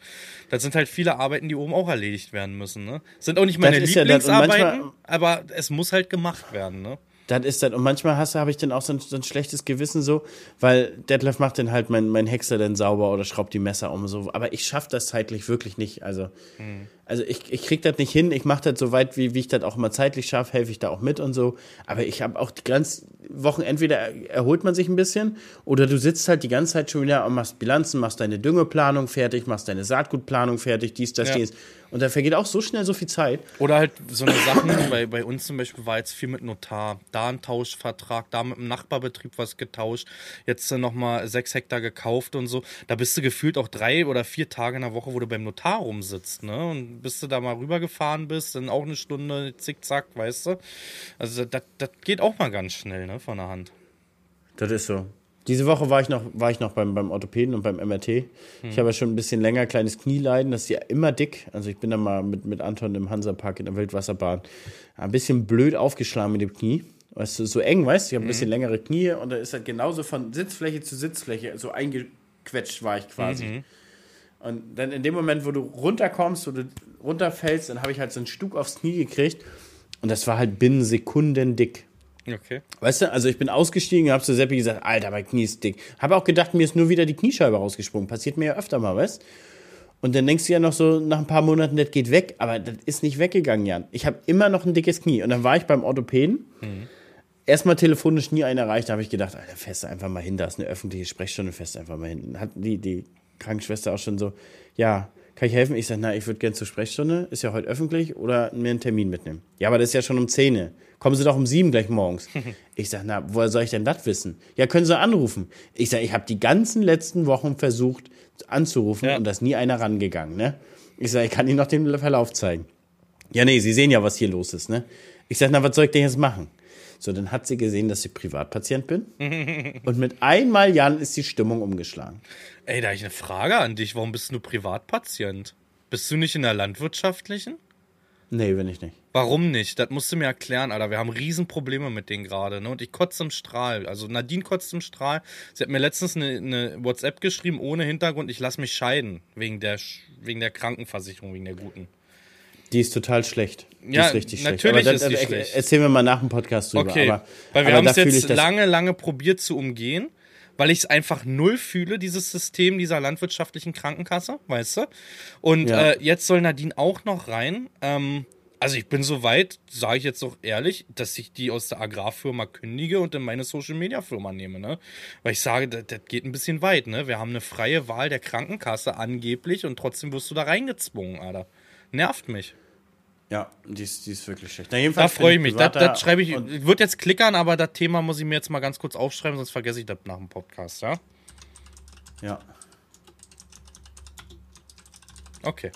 Das sind halt viele Arbeiten, die oben auch erledigt werden müssen, ne? Sind auch nicht meine Lieblingsarbeiten, ja aber es muss halt gemacht werden, ne? Das ist das. Und manchmal habe ich dann auch so ein, so ein, schlechtes Gewissen so, weil Detlef macht dann halt mein, mein Hexer dann sauber oder schraubt die Messer um so. Aber ich schaffe das zeitlich wirklich nicht. Also, mhm. Also ich, ich krieg das nicht hin. Ich mache das so weit, wie, wie ich das auch immer zeitlich schaffe, helfe ich da auch mit und so. Aber ich habe auch die ganzen Wochen, entweder erholt man sich ein bisschen oder du sitzt halt die ganze Zeit schon wieder und machst Bilanzen, machst deine Düngeplanung fertig, machst deine Saatgutplanung fertig, dies, das, ja. dies. Und da vergeht auch so schnell so viel Zeit. Oder halt so eine Sache, bei, bei uns zum Beispiel war jetzt viel mit Notar, da ein Tauschvertrag, da mit dem Nachbarbetrieb was getauscht, jetzt nochmal sechs Hektar gekauft und so. Da bist du gefühlt auch drei oder vier Tage in der Woche, wo du beim Notar rumsitzt, ne? Und bis du da mal rübergefahren bist, dann auch eine Stunde zickzack, weißt du? Also das, das geht auch mal ganz schnell, ne, von der Hand. Das ist so. Diese Woche war ich noch, war ich noch beim, beim Orthopäden und beim MRT. Hm. Ich habe ja schon ein bisschen länger kleines Knieleiden. Das ist ja immer dick. Also ich bin da mal mit, mit Anton im Hansapark in der Wildwasserbahn ein bisschen blöd aufgeschlagen mit dem Knie. Weißt du, so eng, weißt du, ich habe ein bisschen mhm. längere Knie und da ist halt genauso von Sitzfläche zu Sitzfläche, so eingequetscht war ich quasi. Mhm. Und dann in dem Moment, wo du runterkommst, wo du runterfällst, dann habe ich halt so einen Stuck aufs Knie gekriegt und das war halt binnen Sekunden dick. Okay. Weißt du, also ich bin ausgestiegen, hab zu Seppi gesagt, Alter, mein Knie ist dick. Habe auch gedacht, mir ist nur wieder die Kniescheibe rausgesprungen. Passiert mir ja öfter mal, weißt Und dann denkst du ja noch so nach ein paar Monaten, das geht weg, aber das ist nicht weggegangen, Jan. Ich habe immer noch ein dickes Knie. Und dann war ich beim Orthopäden. Mhm. Erstmal telefonisch nie einen erreicht, da habe ich gedacht, Alter, fest einfach mal hin, da ist eine öffentliche Sprechstunde, fest einfach mal hin. Hat die, die Krankenschwester auch schon so, ja, kann ich helfen? Ich sage, na, ich würde gerne zur Sprechstunde, ist ja heute öffentlich, oder mir einen Termin mitnehmen. Ja, aber das ist ja schon um 10. Kommen Sie doch um 7 gleich morgens. ich sage, na, woher soll ich denn das wissen? Ja, können Sie anrufen. Ich sage, ich habe die ganzen letzten Wochen versucht anzurufen ja. und da ist nie einer rangegangen. Ne? Ich sage, ich kann Ihnen noch den Verlauf zeigen. Ja, nee, Sie sehen ja, was hier los ist. Ne? Ich sage, na, was soll ich denn jetzt machen? So, dann hat sie gesehen, dass ich Privatpatient bin. und mit einmal Jan ist die Stimmung umgeschlagen. Ey, da habe ich eine Frage an dich. Warum bist du Privatpatient? Bist du nicht in der landwirtschaftlichen? Nee, bin ich nicht. Warum nicht? Das musst du mir erklären, Alter. Wir haben Riesenprobleme mit denen gerade. Ne? Und ich kotze im Strahl. Also Nadine kotzt im Strahl. Sie hat mir letztens eine, eine WhatsApp geschrieben ohne Hintergrund. Ich lasse mich scheiden. Wegen der, wegen der Krankenversicherung, wegen der guten. Die ist total schlecht. Die ja, ist richtig schlecht. Natürlich das, ist die äh, schlecht. Erzählen wir mal nach dem Podcast drüber. Okay, aber, weil wir haben es jetzt lange, lange probiert zu umgehen weil ich es einfach null fühle, dieses System dieser landwirtschaftlichen Krankenkasse, weißt du? Und ja. äh, jetzt soll Nadine auch noch rein. Ähm, also ich bin so weit, sage ich jetzt doch ehrlich, dass ich die aus der Agrarfirma kündige und in meine Social Media Firma nehme, ne? Weil ich sage, das, das geht ein bisschen weit, ne? Wir haben eine freie Wahl der Krankenkasse angeblich und trotzdem wirst du da reingezwungen, Alter. Nervt mich. Ja, die ist, die ist wirklich schlecht. Na, da freue ich mich. Das, das schreibe ich. Ich würde jetzt klickern, aber das Thema muss ich mir jetzt mal ganz kurz aufschreiben, sonst vergesse ich das nach dem Podcast, ja? Ja. Okay.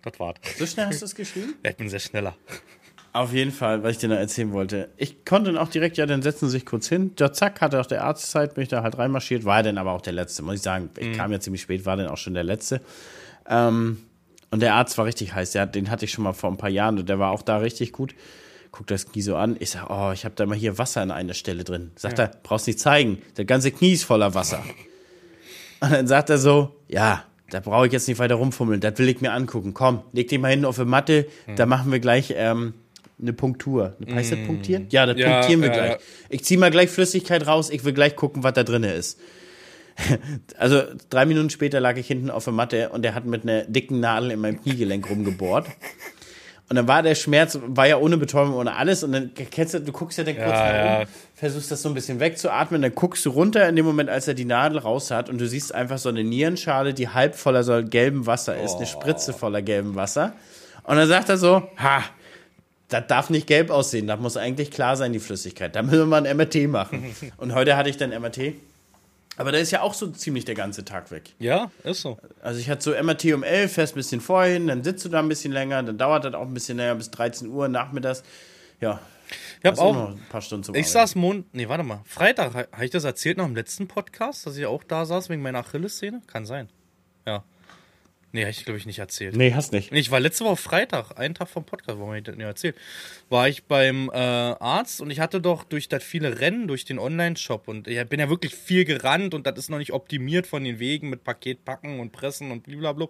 Das war's. So schnell hast du es geschrieben? Ja, ich bin sehr schneller. Auf jeden Fall, weil ich dir noch erzählen wollte. Ich konnte dann auch direkt, ja, dann setzen sie sich kurz hin. Ja, zack, hatte auch der Arztzeit, bin ich da halt reinmarschiert. War dann aber auch der Letzte, muss ich sagen. Ich mhm. kam ja ziemlich spät, war dann auch schon der Letzte. Ähm, und der Arzt war richtig heiß. Der, den hatte ich schon mal vor ein paar Jahren und der war auch da richtig gut. Guckt das Knie so an. Ich sag, oh, ich habe da mal hier Wasser an einer Stelle drin. Sagt ja. er, brauchst nicht zeigen. Der ganze Knie ist voller Wasser. Und dann sagt er so, ja, da brauche ich jetzt nicht weiter rumfummeln. Das will ich mir angucken. Komm, leg dich mal hinten auf die Matte. Hm. Da machen wir gleich ähm, eine Punktur. Heißt das hm. punktieren? Ja, das ja, punktieren wir ja, gleich. Ich ziehe mal gleich Flüssigkeit raus. Ich will gleich gucken, was da drin ist. Also drei Minuten später lag ich hinten auf der Matte und der hat mit einer dicken Nadel in meinem Kniegelenk rumgebohrt. Und dann war der Schmerz, war ja ohne Betäubung, ohne alles. Und dann kennst du, du guckst ja dann kurz ja, nach ja. versuchst das so ein bisschen wegzuatmen, dann guckst du runter in dem Moment, als er die Nadel raus hat und du siehst einfach so eine Nierenschale, die halb voller so gelbem Wasser ist, oh. eine Spritze voller gelbem Wasser. Und dann sagt er so, ha, das darf nicht gelb aussehen, das muss eigentlich klar sein, die Flüssigkeit. Da müssen wir mal ein MRT machen. und heute hatte ich dann MRT. Aber da ist ja auch so ziemlich der ganze Tag weg. Ja, ist so. Also ich hatte so MRT um 11, fährst ein bisschen vorhin, dann sitzt du da ein bisschen länger, dann dauert das auch ein bisschen länger, bis 13 Uhr nachmittags. Ja. Ich habe auch ein paar Stunden zum Ich Arbeiten. saß Mond, nee, warte mal, Freitag, habe ich das erzählt noch im letzten Podcast, dass ich auch da saß wegen meiner Achillessehne? Kann sein. Ja. Nee, ich glaube ich nicht erzählt. Nee, hast nicht. Ich war letzte Woche Freitag, einen Tag vom Podcast, warum habe ich das nicht erzählt, war ich beim äh, Arzt und ich hatte doch durch das viele Rennen, durch den Online-Shop und ich bin ja wirklich viel gerannt und das ist noch nicht optimiert von den Wegen mit Paketpacken und Pressen und blablabla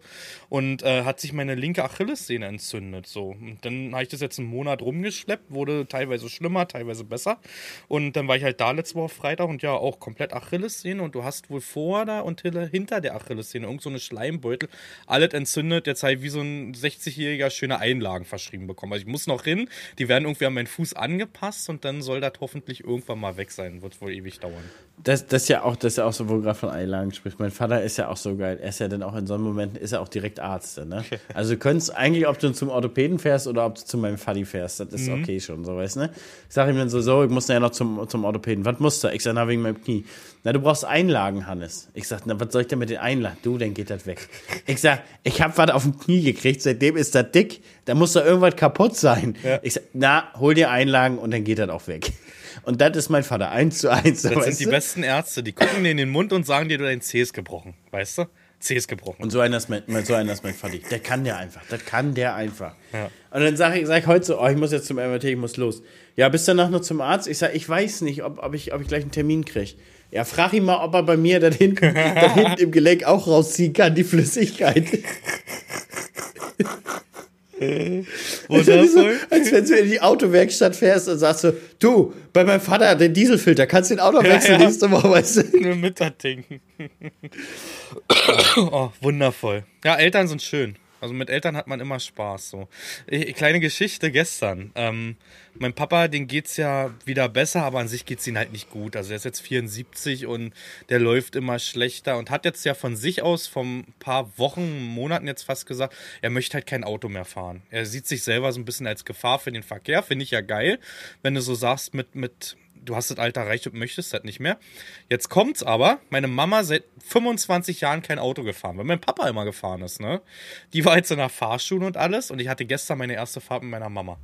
und äh, hat sich meine linke Achillessehne entzündet so. Und dann habe ich das jetzt einen Monat rumgeschleppt, wurde teilweise schlimmer, teilweise besser und dann war ich halt da letzte Woche Freitag und ja auch komplett Achillessehne und du hast wohl vor da und hinter der Achillessehne irgend so eine Schleimbeutel alles entzündet, jetzt halt wie so ein 60-jähriger schöne Einlagen verschrieben bekommen. Also ich muss noch hin, die werden irgendwie an meinen Fuß angepasst und dann soll das hoffentlich irgendwann mal weg sein. Wird wohl ewig dauern. Das, das ist ja auch, das ist ja auch so, wo gerade von Einlagen sprichst. Mein Vater ist ja auch so geil. Er ist ja dann auch in so einem Moment, ist er auch direkt Arzt. Ne? Also du könntest eigentlich, ob du zum Orthopäden fährst oder ob du zu meinem Vati fährst, das ist mhm. okay schon, so weißt du. Ne? Ich sage ihm dann so, so, ich muss ja noch zum, zum Orthopäden. Was musst du? Ich sage, na, wegen meinem Knie. Na, du brauchst Einlagen, Hannes. Ich sage, na, was soll ich denn mit den Einlagen? Du, dann geht das weg. Ich sage, ich habe was auf dem Knie gekriegt, seitdem ist das dick, da muss da irgendwas kaputt sein. Ja. Ich sage, na, hol dir Einlagen und dann geht das auch weg. Und das ist mein Vater, eins zu eins. Das sind die du? besten Ärzte, die gucken dir in den Mund und sagen dir, du dein C ist gebrochen, weißt du? C ist gebrochen. Und so einer ist mein, so einer ist mein Vater. Der kann der einfach, das kann der einfach. Ja. Und dann sage ich, sag ich heute so, oh, ich muss jetzt zum MRT, ich muss los. Ja, bist du danach noch zum Arzt? Ich sage, ich weiß nicht, ob, ob, ich, ob ich gleich einen Termin kriege. Ja, frag ihn mal, ob er bei mir da hinten, da hinten im Gelenk auch rausziehen kann, die Flüssigkeit. Wo als, wenn so, als wenn du in die Autowerkstatt fährst und sagst so, du, bei meinem Vater hat den Dieselfilter, kannst du den Auto wechseln ja, ja. nächste Woche, weißt du? Nur mit das Ding. oh, wundervoll. Ja, Eltern sind schön. Also mit Eltern hat man immer Spaß. So. Ich, kleine Geschichte gestern. Ähm, mein Papa, den geht's ja wieder besser, aber an sich geht's ihm halt nicht gut. Also er ist jetzt 74 und der läuft immer schlechter und hat jetzt ja von sich aus vom paar Wochen, Monaten jetzt fast gesagt, er möchte halt kein Auto mehr fahren. Er sieht sich selber so ein bisschen als Gefahr für den Verkehr. Finde ich ja geil, wenn du so sagst mit mit du hast das Alter erreicht und möchtest das nicht mehr. Jetzt kommt's aber, meine Mama seit 25 Jahren kein Auto gefahren, weil mein Papa immer gefahren ist, ne? Die war jetzt in der Fahrschule und alles und ich hatte gestern meine erste Fahrt mit meiner Mama.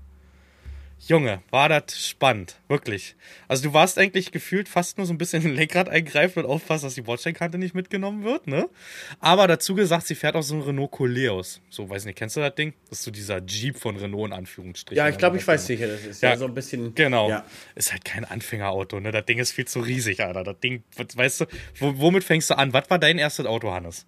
Junge, war das spannend, wirklich. Also du warst eigentlich gefühlt fast nur so ein bisschen in den Lenkrad eingreifen und aufpassen, dass die Bordsteinkante nicht mitgenommen wird, ne? Aber dazu gesagt, sie fährt auch so ein Renault Coleos. So, weiß nicht, kennst du das Ding? Das ist so dieser Jeep von Renault in Anführungsstrichen. Ja, ich glaube, ich weiß sicher, das ist ja, ja, so ein bisschen. Genau. Ja. Ist halt kein Anfängerauto, ne? Das Ding ist viel zu riesig, Alter. Das Ding, weißt du, womit fängst du an? Was war dein erstes Auto, Hannes?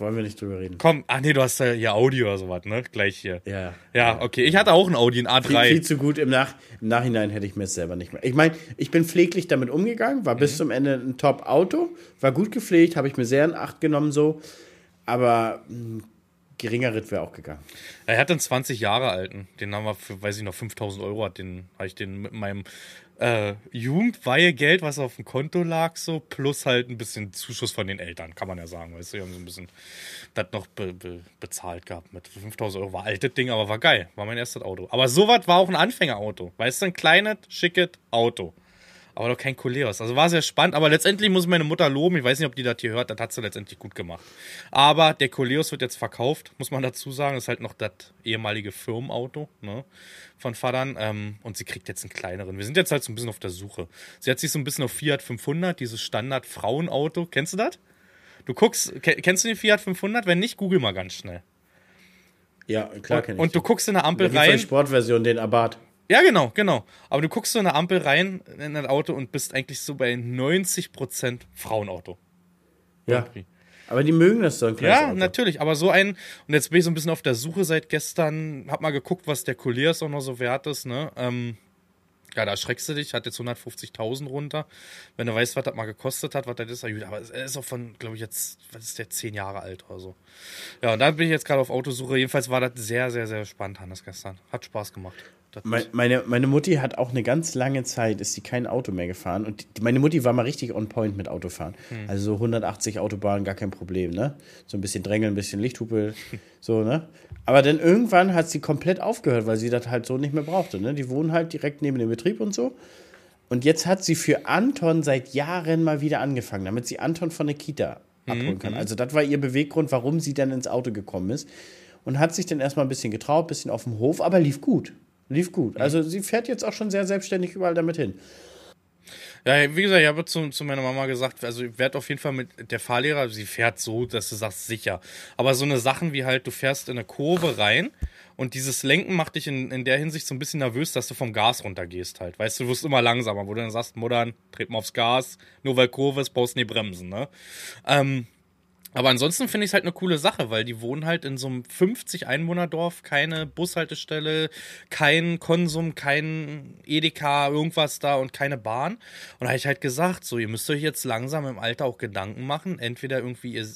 Wollen wir nicht drüber reden. Komm, ach nee, du hast ja hier Audi oder sowas, ne? Gleich hier. Ja. Ja, okay. Ich hatte auch ein Audi, ein A3. Viel, viel zu gut. Im, Nach Im Nachhinein hätte ich mir es selber nicht mehr. Ich meine, ich bin pfleglich damit umgegangen, war mhm. bis zum Ende ein Top-Auto, war gut gepflegt, habe ich mir sehr in Acht genommen so. Aber ein geringer Ritt wäre auch gegangen. Er hat einen 20 Jahre alten. Den haben wir für, weiß ich noch, 5000 Euro hat den, habe ich den mit meinem äh, Jugendweihegeld, was auf dem Konto lag, so, plus halt ein bisschen Zuschuss von den Eltern, kann man ja sagen. Weißt du, die haben so ein bisschen das noch be be bezahlt gehabt. Mit 5000 Euro war altes Ding, aber war geil. War mein erstes Auto. Aber sowas war auch ein Anfängerauto. Weißt du, ein kleines, schickes Auto aber doch kein Koleos. Also war sehr spannend, aber letztendlich muss ich meine Mutter loben. Ich weiß nicht, ob die das hier hört, das hat sie letztendlich gut gemacht. Aber der Koleos wird jetzt verkauft, muss man dazu sagen. Das ist halt noch das ehemalige Firmenauto ne, von Vatern. Ähm, und sie kriegt jetzt einen kleineren. Wir sind jetzt halt so ein bisschen auf der Suche. Sie hat sich so ein bisschen auf Fiat 500, dieses Standard-Frauenauto. Kennst du das? Du guckst, kennst du den Fiat 500? Wenn nicht, google mal ganz schnell. Ja, klar kenn ich. Und du guckst in eine Ampel rein. Die Sportversion, den Abarth. Ja, genau, genau. Aber du guckst so eine Ampel rein in ein Auto und bist eigentlich so bei 90% Frauenauto. Ja. Irgendwie. Aber die mögen das so ein kleines Ja, Auto. natürlich. Aber so ein, und jetzt bin ich so ein bisschen auf der Suche seit gestern, hab mal geguckt, was der Colliers auch noch so wert ist, ne? Ähm, ja, da schreckst du dich, hat jetzt 150.000 runter. Wenn du weißt, was das mal gekostet hat, was das ist, aber er ist auch von, glaube ich, jetzt, was ist der, 10 Jahre alt oder so. Ja, und da bin ich jetzt gerade auf Autosuche. Jedenfalls war das sehr, sehr, sehr spannend, Hannes, gestern. Hat Spaß gemacht. Meine, meine Mutti hat auch eine ganz lange Zeit, ist sie kein Auto mehr gefahren. Und die, meine Mutti war mal richtig on point mit Autofahren. Hm. Also so 180 Autobahnen, gar kein Problem, ne? So ein bisschen drängeln, ein bisschen Lichthupe, so, ne? Aber dann irgendwann hat sie komplett aufgehört, weil sie das halt so nicht mehr brauchte, ne? Die wohnen halt direkt neben dem Betrieb und so. Und jetzt hat sie für Anton seit Jahren mal wieder angefangen, damit sie Anton von der Kita abholen kann. Mhm. Also das war ihr Beweggrund, warum sie dann ins Auto gekommen ist. Und hat sich dann erstmal ein bisschen getraut, ein bisschen auf dem Hof, aber lief gut. Lief gut. Also sie fährt jetzt auch schon sehr selbstständig überall damit hin. Ja, wie gesagt, ich habe zu, zu meiner Mama gesagt, also ich werde auf jeden Fall mit der Fahrlehrer, sie fährt so, dass du sagst, sicher. Aber so eine Sachen wie halt, du fährst in eine Kurve rein und dieses Lenken macht dich in, in der Hinsicht so ein bisschen nervös, dass du vom Gas runtergehst halt. Weißt du, du wirst immer langsamer, wo du dann sagst, Muttern, tret mal aufs Gas, nur weil Kurve ist, brauchst du nie bremsen, ne? Ähm, aber ansonsten finde ich es halt eine coole Sache, weil die wohnen halt in so einem 50 Einwohnerdorf, keine Bushaltestelle, kein Konsum, kein Edeka, irgendwas da und keine Bahn. Und da habe ich halt gesagt, so, ihr müsst euch jetzt langsam im Alter auch Gedanken machen. Entweder irgendwie, ihr,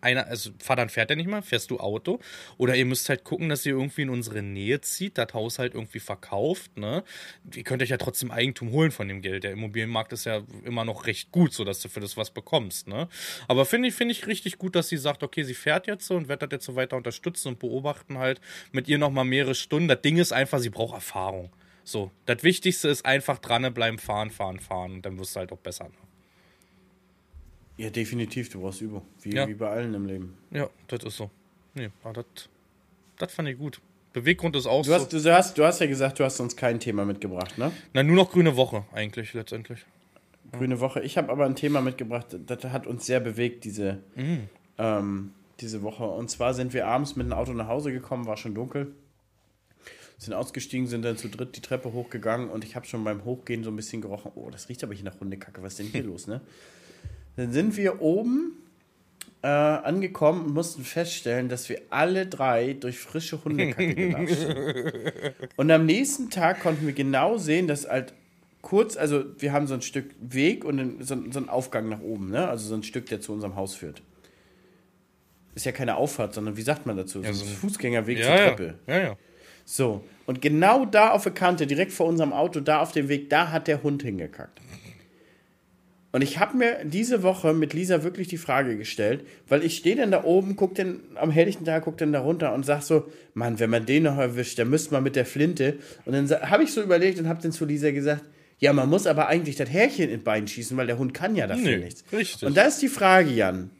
einer, also Vater fährt ja nicht mal, fährst du Auto. Oder ihr müsst halt gucken, dass ihr irgendwie in unsere Nähe zieht, das Haus halt irgendwie verkauft, ne? Ihr könnt euch ja trotzdem Eigentum holen von dem Geld. Der Immobilienmarkt ist ja immer noch recht gut, so dass du für das was bekommst, ne? Aber finde ich, finde ich richtig gut, dass sie sagt, okay, sie fährt jetzt so und wird das jetzt so weiter unterstützen und beobachten halt mit ihr nochmal mehrere Stunden. Das Ding ist einfach, sie braucht Erfahrung. So, das Wichtigste ist einfach dranbleiben, fahren, fahren, fahren und dann wirst du halt auch besser. Ne? Ja, definitiv, du brauchst Übung. Wie, Ja. wie bei allen im Leben. Ja, das ist so. Nee, aber das, das fand ich gut. Beweggrund ist auch Du hast, so. du, hast, du hast ja gesagt, du hast uns kein Thema mitgebracht, ne? Na, nur noch grüne Woche eigentlich letztendlich. Grüne Woche. Ich habe aber ein Thema mitgebracht, das hat uns sehr bewegt, diese, Mhm. ähm, diese Woche. Und zwar sind wir abends mit dem Auto nach Hause gekommen, war schon dunkel. Sind ausgestiegen, sind dann zu dritt die Treppe hochgegangen und ich habe schon beim Hochgehen so ein bisschen gerochen, oh, das riecht aber hier nach Hundekacke, was ist denn hier los, ne? Dann sind wir oben äh, angekommen und mussten feststellen, dass wir alle drei durch frische Hundekacke gelatscht sind. Und am nächsten Tag konnten wir genau sehen, dass halt kurz, also wir haben so ein Stück Weg und so, so einen Aufgang nach oben, ne? Also so ein Stück, der zu unserem Haus führt. Ist ja keine Auffahrt, sondern wie sagt man dazu? Ja, so ein Fußgängerweg zur Ja, ja, Treppe. ja, ja. So. Und genau da auf der Kante, direkt vor unserem Auto, da auf dem Weg, da hat der Hund hingekackt. Und ich habe mir diese Woche mit Lisa wirklich die Frage gestellt, weil ich stehe dann da oben, guck dann am helllichten Tag, guck dann da runter und sag so, Mann, wenn man den noch erwischt, dann müsste man mit der Flinte. Und dann habe ich so überlegt und habe dann zu Lisa gesagt, ja, man muss aber eigentlich das Härchen in Bein schießen, weil der Hund kann ja dafür Nee, nichts. richtig. Und da ist die Frage, Jan,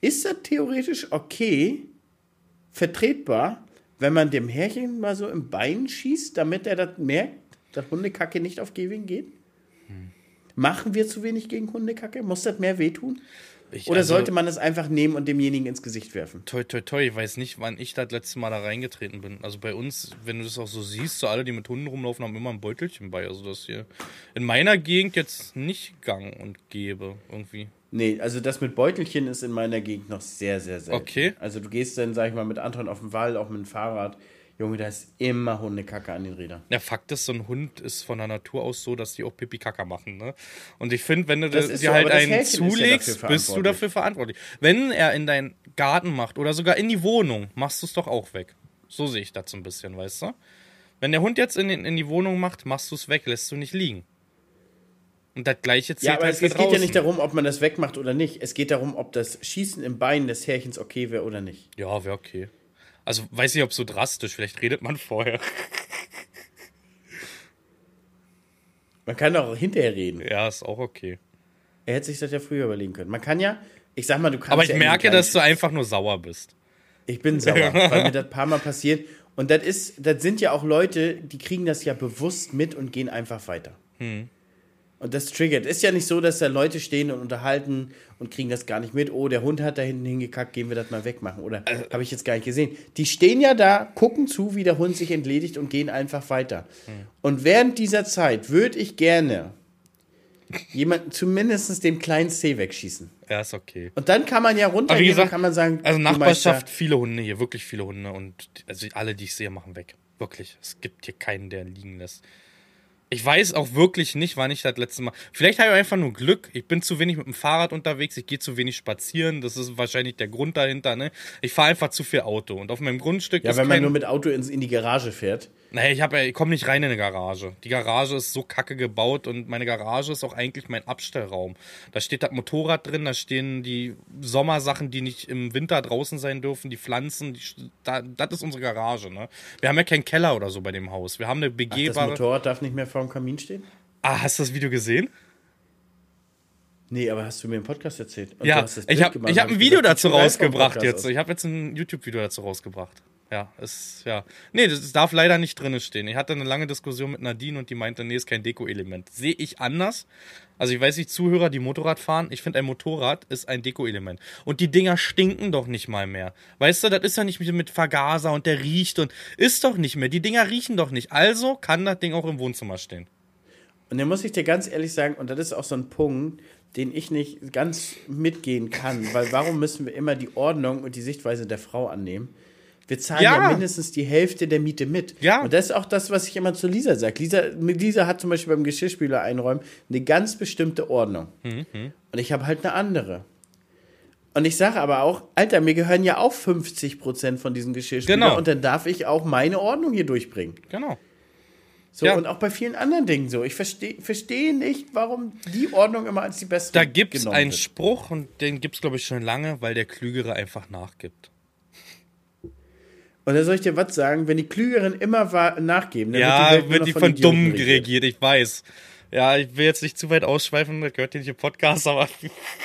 ist das theoretisch okay, vertretbar, wenn man dem Härchen mal so im Bein schießt, damit er das merkt, dass Hundekacke nicht auf Gehwegen geht? Hm. Machen wir zu wenig gegen Hundekacke? Muss das mehr wehtun? Ich, Oder also, sollte man es einfach nehmen und demjenigen ins Gesicht werfen? Toi, toi, toi, ich weiß nicht, wann ich das letzte Mal da reingetreten bin. Also bei uns, wenn du das auch so siehst, so alle, die mit Hunden rumlaufen, haben immer ein Beutelchen bei. Also das hier in meiner Gegend jetzt nicht gang und gäbe irgendwie. Nee, also das mit Beutelchen ist in meiner Gegend noch sehr, sehr selten. Okay. Also du gehst dann, sag ich mal, mit Anton auf den Wall, auch mit dem Fahrrad. Junge, da ist immer Hundekacke an den Rädern. Der Fakt ist, so ein Hund ist von der Natur aus so, dass die auch Pipi-Kaka machen. Ne? Und ich finde, wenn du Das dir so, halt einen ja zulegst, dafür bist du dafür verantwortlich. Wenn er in deinen Garten macht oder sogar in die Wohnung, machst du es doch auch weg. So sehe ich das so ein bisschen, weißt du? Wenn der Hund jetzt in, in die Wohnung macht, machst du es weg, lässt du nicht liegen. Und das gleiche zählt Ja, aber halt es, es geht ja nicht darum, ob man das wegmacht oder nicht. Es geht darum, ob das Schießen im Bein des Härchens okay wäre oder nicht. Ja, wäre okay. Also weiß nicht, ob so drastisch, vielleicht redet man vorher. Man kann auch hinterher reden. Ja, ist auch okay. Er hätte sich das ja früher überlegen können. Man kann ja, ich sag mal, du kannst Aber ich ja in merke, dass du einfach nur sauer bist. Ich bin sauer, weil mir das ein paar Mal passiert. Und das ist, das sind ja auch Leute, die kriegen das ja bewusst mit und gehen einfach weiter. Hm. Und das triggert. Ist ja nicht so, dass da Leute stehen und unterhalten und kriegen das gar nicht mit. Oh, der Hund hat da hinten hingekackt, gehen wir das mal wegmachen. Oder Also habe ich jetzt gar nicht gesehen. Die stehen ja da, gucken zu, wie der Hund sich entledigt und gehen einfach weiter. Hm. Und während dieser Zeit würde ich gerne jemanden zumindest den kleinen C wegschießen. Ja, ist okay. Und dann kann man ja runtergehen gesagt, und kann man sagen, also Nachbarschaft, viele Hunde hier, wirklich viele Hunde und also alle, die ich sehe, machen weg. Wirklich. Es gibt hier keinen, der liegen lässt. Ich weiß auch wirklich nicht, wann ich das letzte Mal. Vielleicht habe ich einfach nur Glück. Ich bin zu wenig mit dem Fahrrad unterwegs. Ich gehe zu wenig spazieren. Das ist wahrscheinlich der Grund dahinter. Ne? Ich fahre einfach zu viel Auto. Und auf meinem Grundstück Ja, wenn man nur mit Auto ins, in die Garage fährt. Naja, ich, hab ich komme nicht rein in eine Garage. Die Garage ist so kacke gebaut und meine Garage ist auch eigentlich mein Abstellraum. Da steht das Motorrad drin, da stehen die Sommersachen, die nicht im Winter draußen sein dürfen, die Pflanzen. Die, da, das ist unsere Garage. Ne? Wir haben ja keinen Keller oder so bei dem Haus. Wir haben eine Ach, das begehbare. Motorrad darf nicht mehr vor dem Kamin stehen? ah, hast du das Video gesehen? Nee, aber hast du mir im Podcast erzählt? Und ja, ich habe hab ein Video dazu rausgebracht jetzt. aus. Ich habe jetzt ein YouTube-Video dazu rausgebracht. Ja, es, ja. Nee, das darf leider nicht drinne stehen. Ich hatte eine lange Diskussion mit Nadine und die meinte, nee, ist kein Deko-Element. Sehe ich anders. Also ich weiß nicht, Zuhörer, die Motorrad fahren, ich finde, ein Motorrad ist ein Deko-Element. Und die Dinger stinken doch nicht mal mehr. Weißt du, das ist ja nicht mit Vergaser und der riecht und ist doch nicht mehr. Die Dinger riechen doch nicht. Also kann das Ding auch im Wohnzimmer stehen. Und dann muss ich dir ganz ehrlich sagen, und das ist auch so ein Punkt, den ich nicht ganz mitgehen kann, weil warum müssen wir immer die Ordnung und die Sichtweise der Frau annehmen? Wir zahlen ja. ja, mindestens die Hälfte der Miete mit. Ja. Und das ist auch das, was ich immer zu Lisa sage. Lisa, Lisa hat zum Beispiel beim Geschirrspüler einräumen eine ganz bestimmte Ordnung. Mhm. Und ich habe halt eine andere. Und ich sage aber auch, Alter, mir gehören ja auch 50 Prozent von diesen Geschirrspüler. Genau. Und dann darf ich auch meine Ordnung hier durchbringen. Genau. So, ja. und auch bei vielen anderen Dingen so. Ich verstehe versteh nicht, warum die Ordnung immer als die beste Da gibt es einen wird. Spruch, und den gibt es, glaube ich, schon lange, weil der Klügere einfach nachgibt. Und da soll ich dir was sagen, wenn die Klügeren immer nachgeben, dann ja, wird die, wird die von, von Dummen regiert, ich weiß. Ja, ich will jetzt nicht zu weit ausschweifen, das gehört hier nicht im Podcast, aber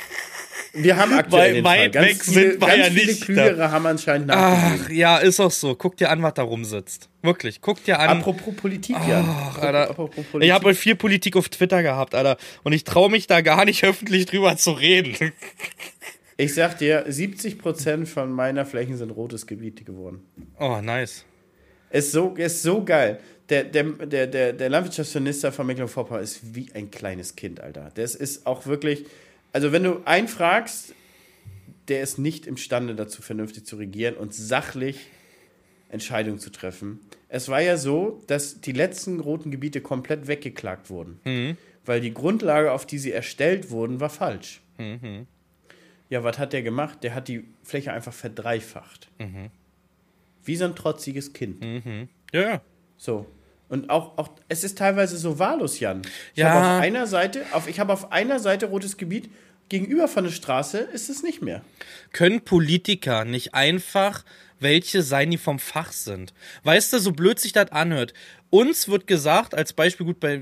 wir haben aktuell den weit Fall. weg viele, sind wir ja viele nicht. Klügere da. haben anscheinend nachgegeben. Ach, ja, ist auch so. Guck dir an, was da rumsitzt. Wirklich, guck dir an. Apropos Politik, ja. Ach, Alter. Apropos Politik. Ich habe heute viel Politik auf Twitter gehabt, Alter. Und ich traue mich da gar nicht öffentlich drüber zu reden. Ich sag dir, 70% von meiner Flächen sind rotes Gebiet geworden. Oh, nice. Ist so, ist so geil. Der, der, der, der, der Landwirtschaftsminister von Mecklenburg-Vorpommern ist wie ein kleines Kind, Alter. Das ist auch wirklich also wenn du einen fragst, der ist nicht imstande dazu, vernünftig zu regieren und sachlich Entscheidungen zu treffen. Es war ja so, dass die letzten roten Gebiete komplett weggeklagt wurden, mhm. weil die Grundlage, auf die sie erstellt wurden, war falsch. Mhm. Ja, was hat der gemacht? Der hat die Fläche einfach verdreifacht. Mhm. Wie so ein trotziges Kind. Mhm. Ja, ja. So. Und auch, auch, es ist teilweise so wahllos, Jan. Ich ja. habe auf einer Seite, auf, ich habe auf einer Seite rotes Gebiet, gegenüber von der Straße ist es nicht mehr. Können Politiker nicht einfach welche sein, die vom Fach sind? Weißt du, so blöd sich das anhört, uns wird gesagt, als Beispiel gut, bei,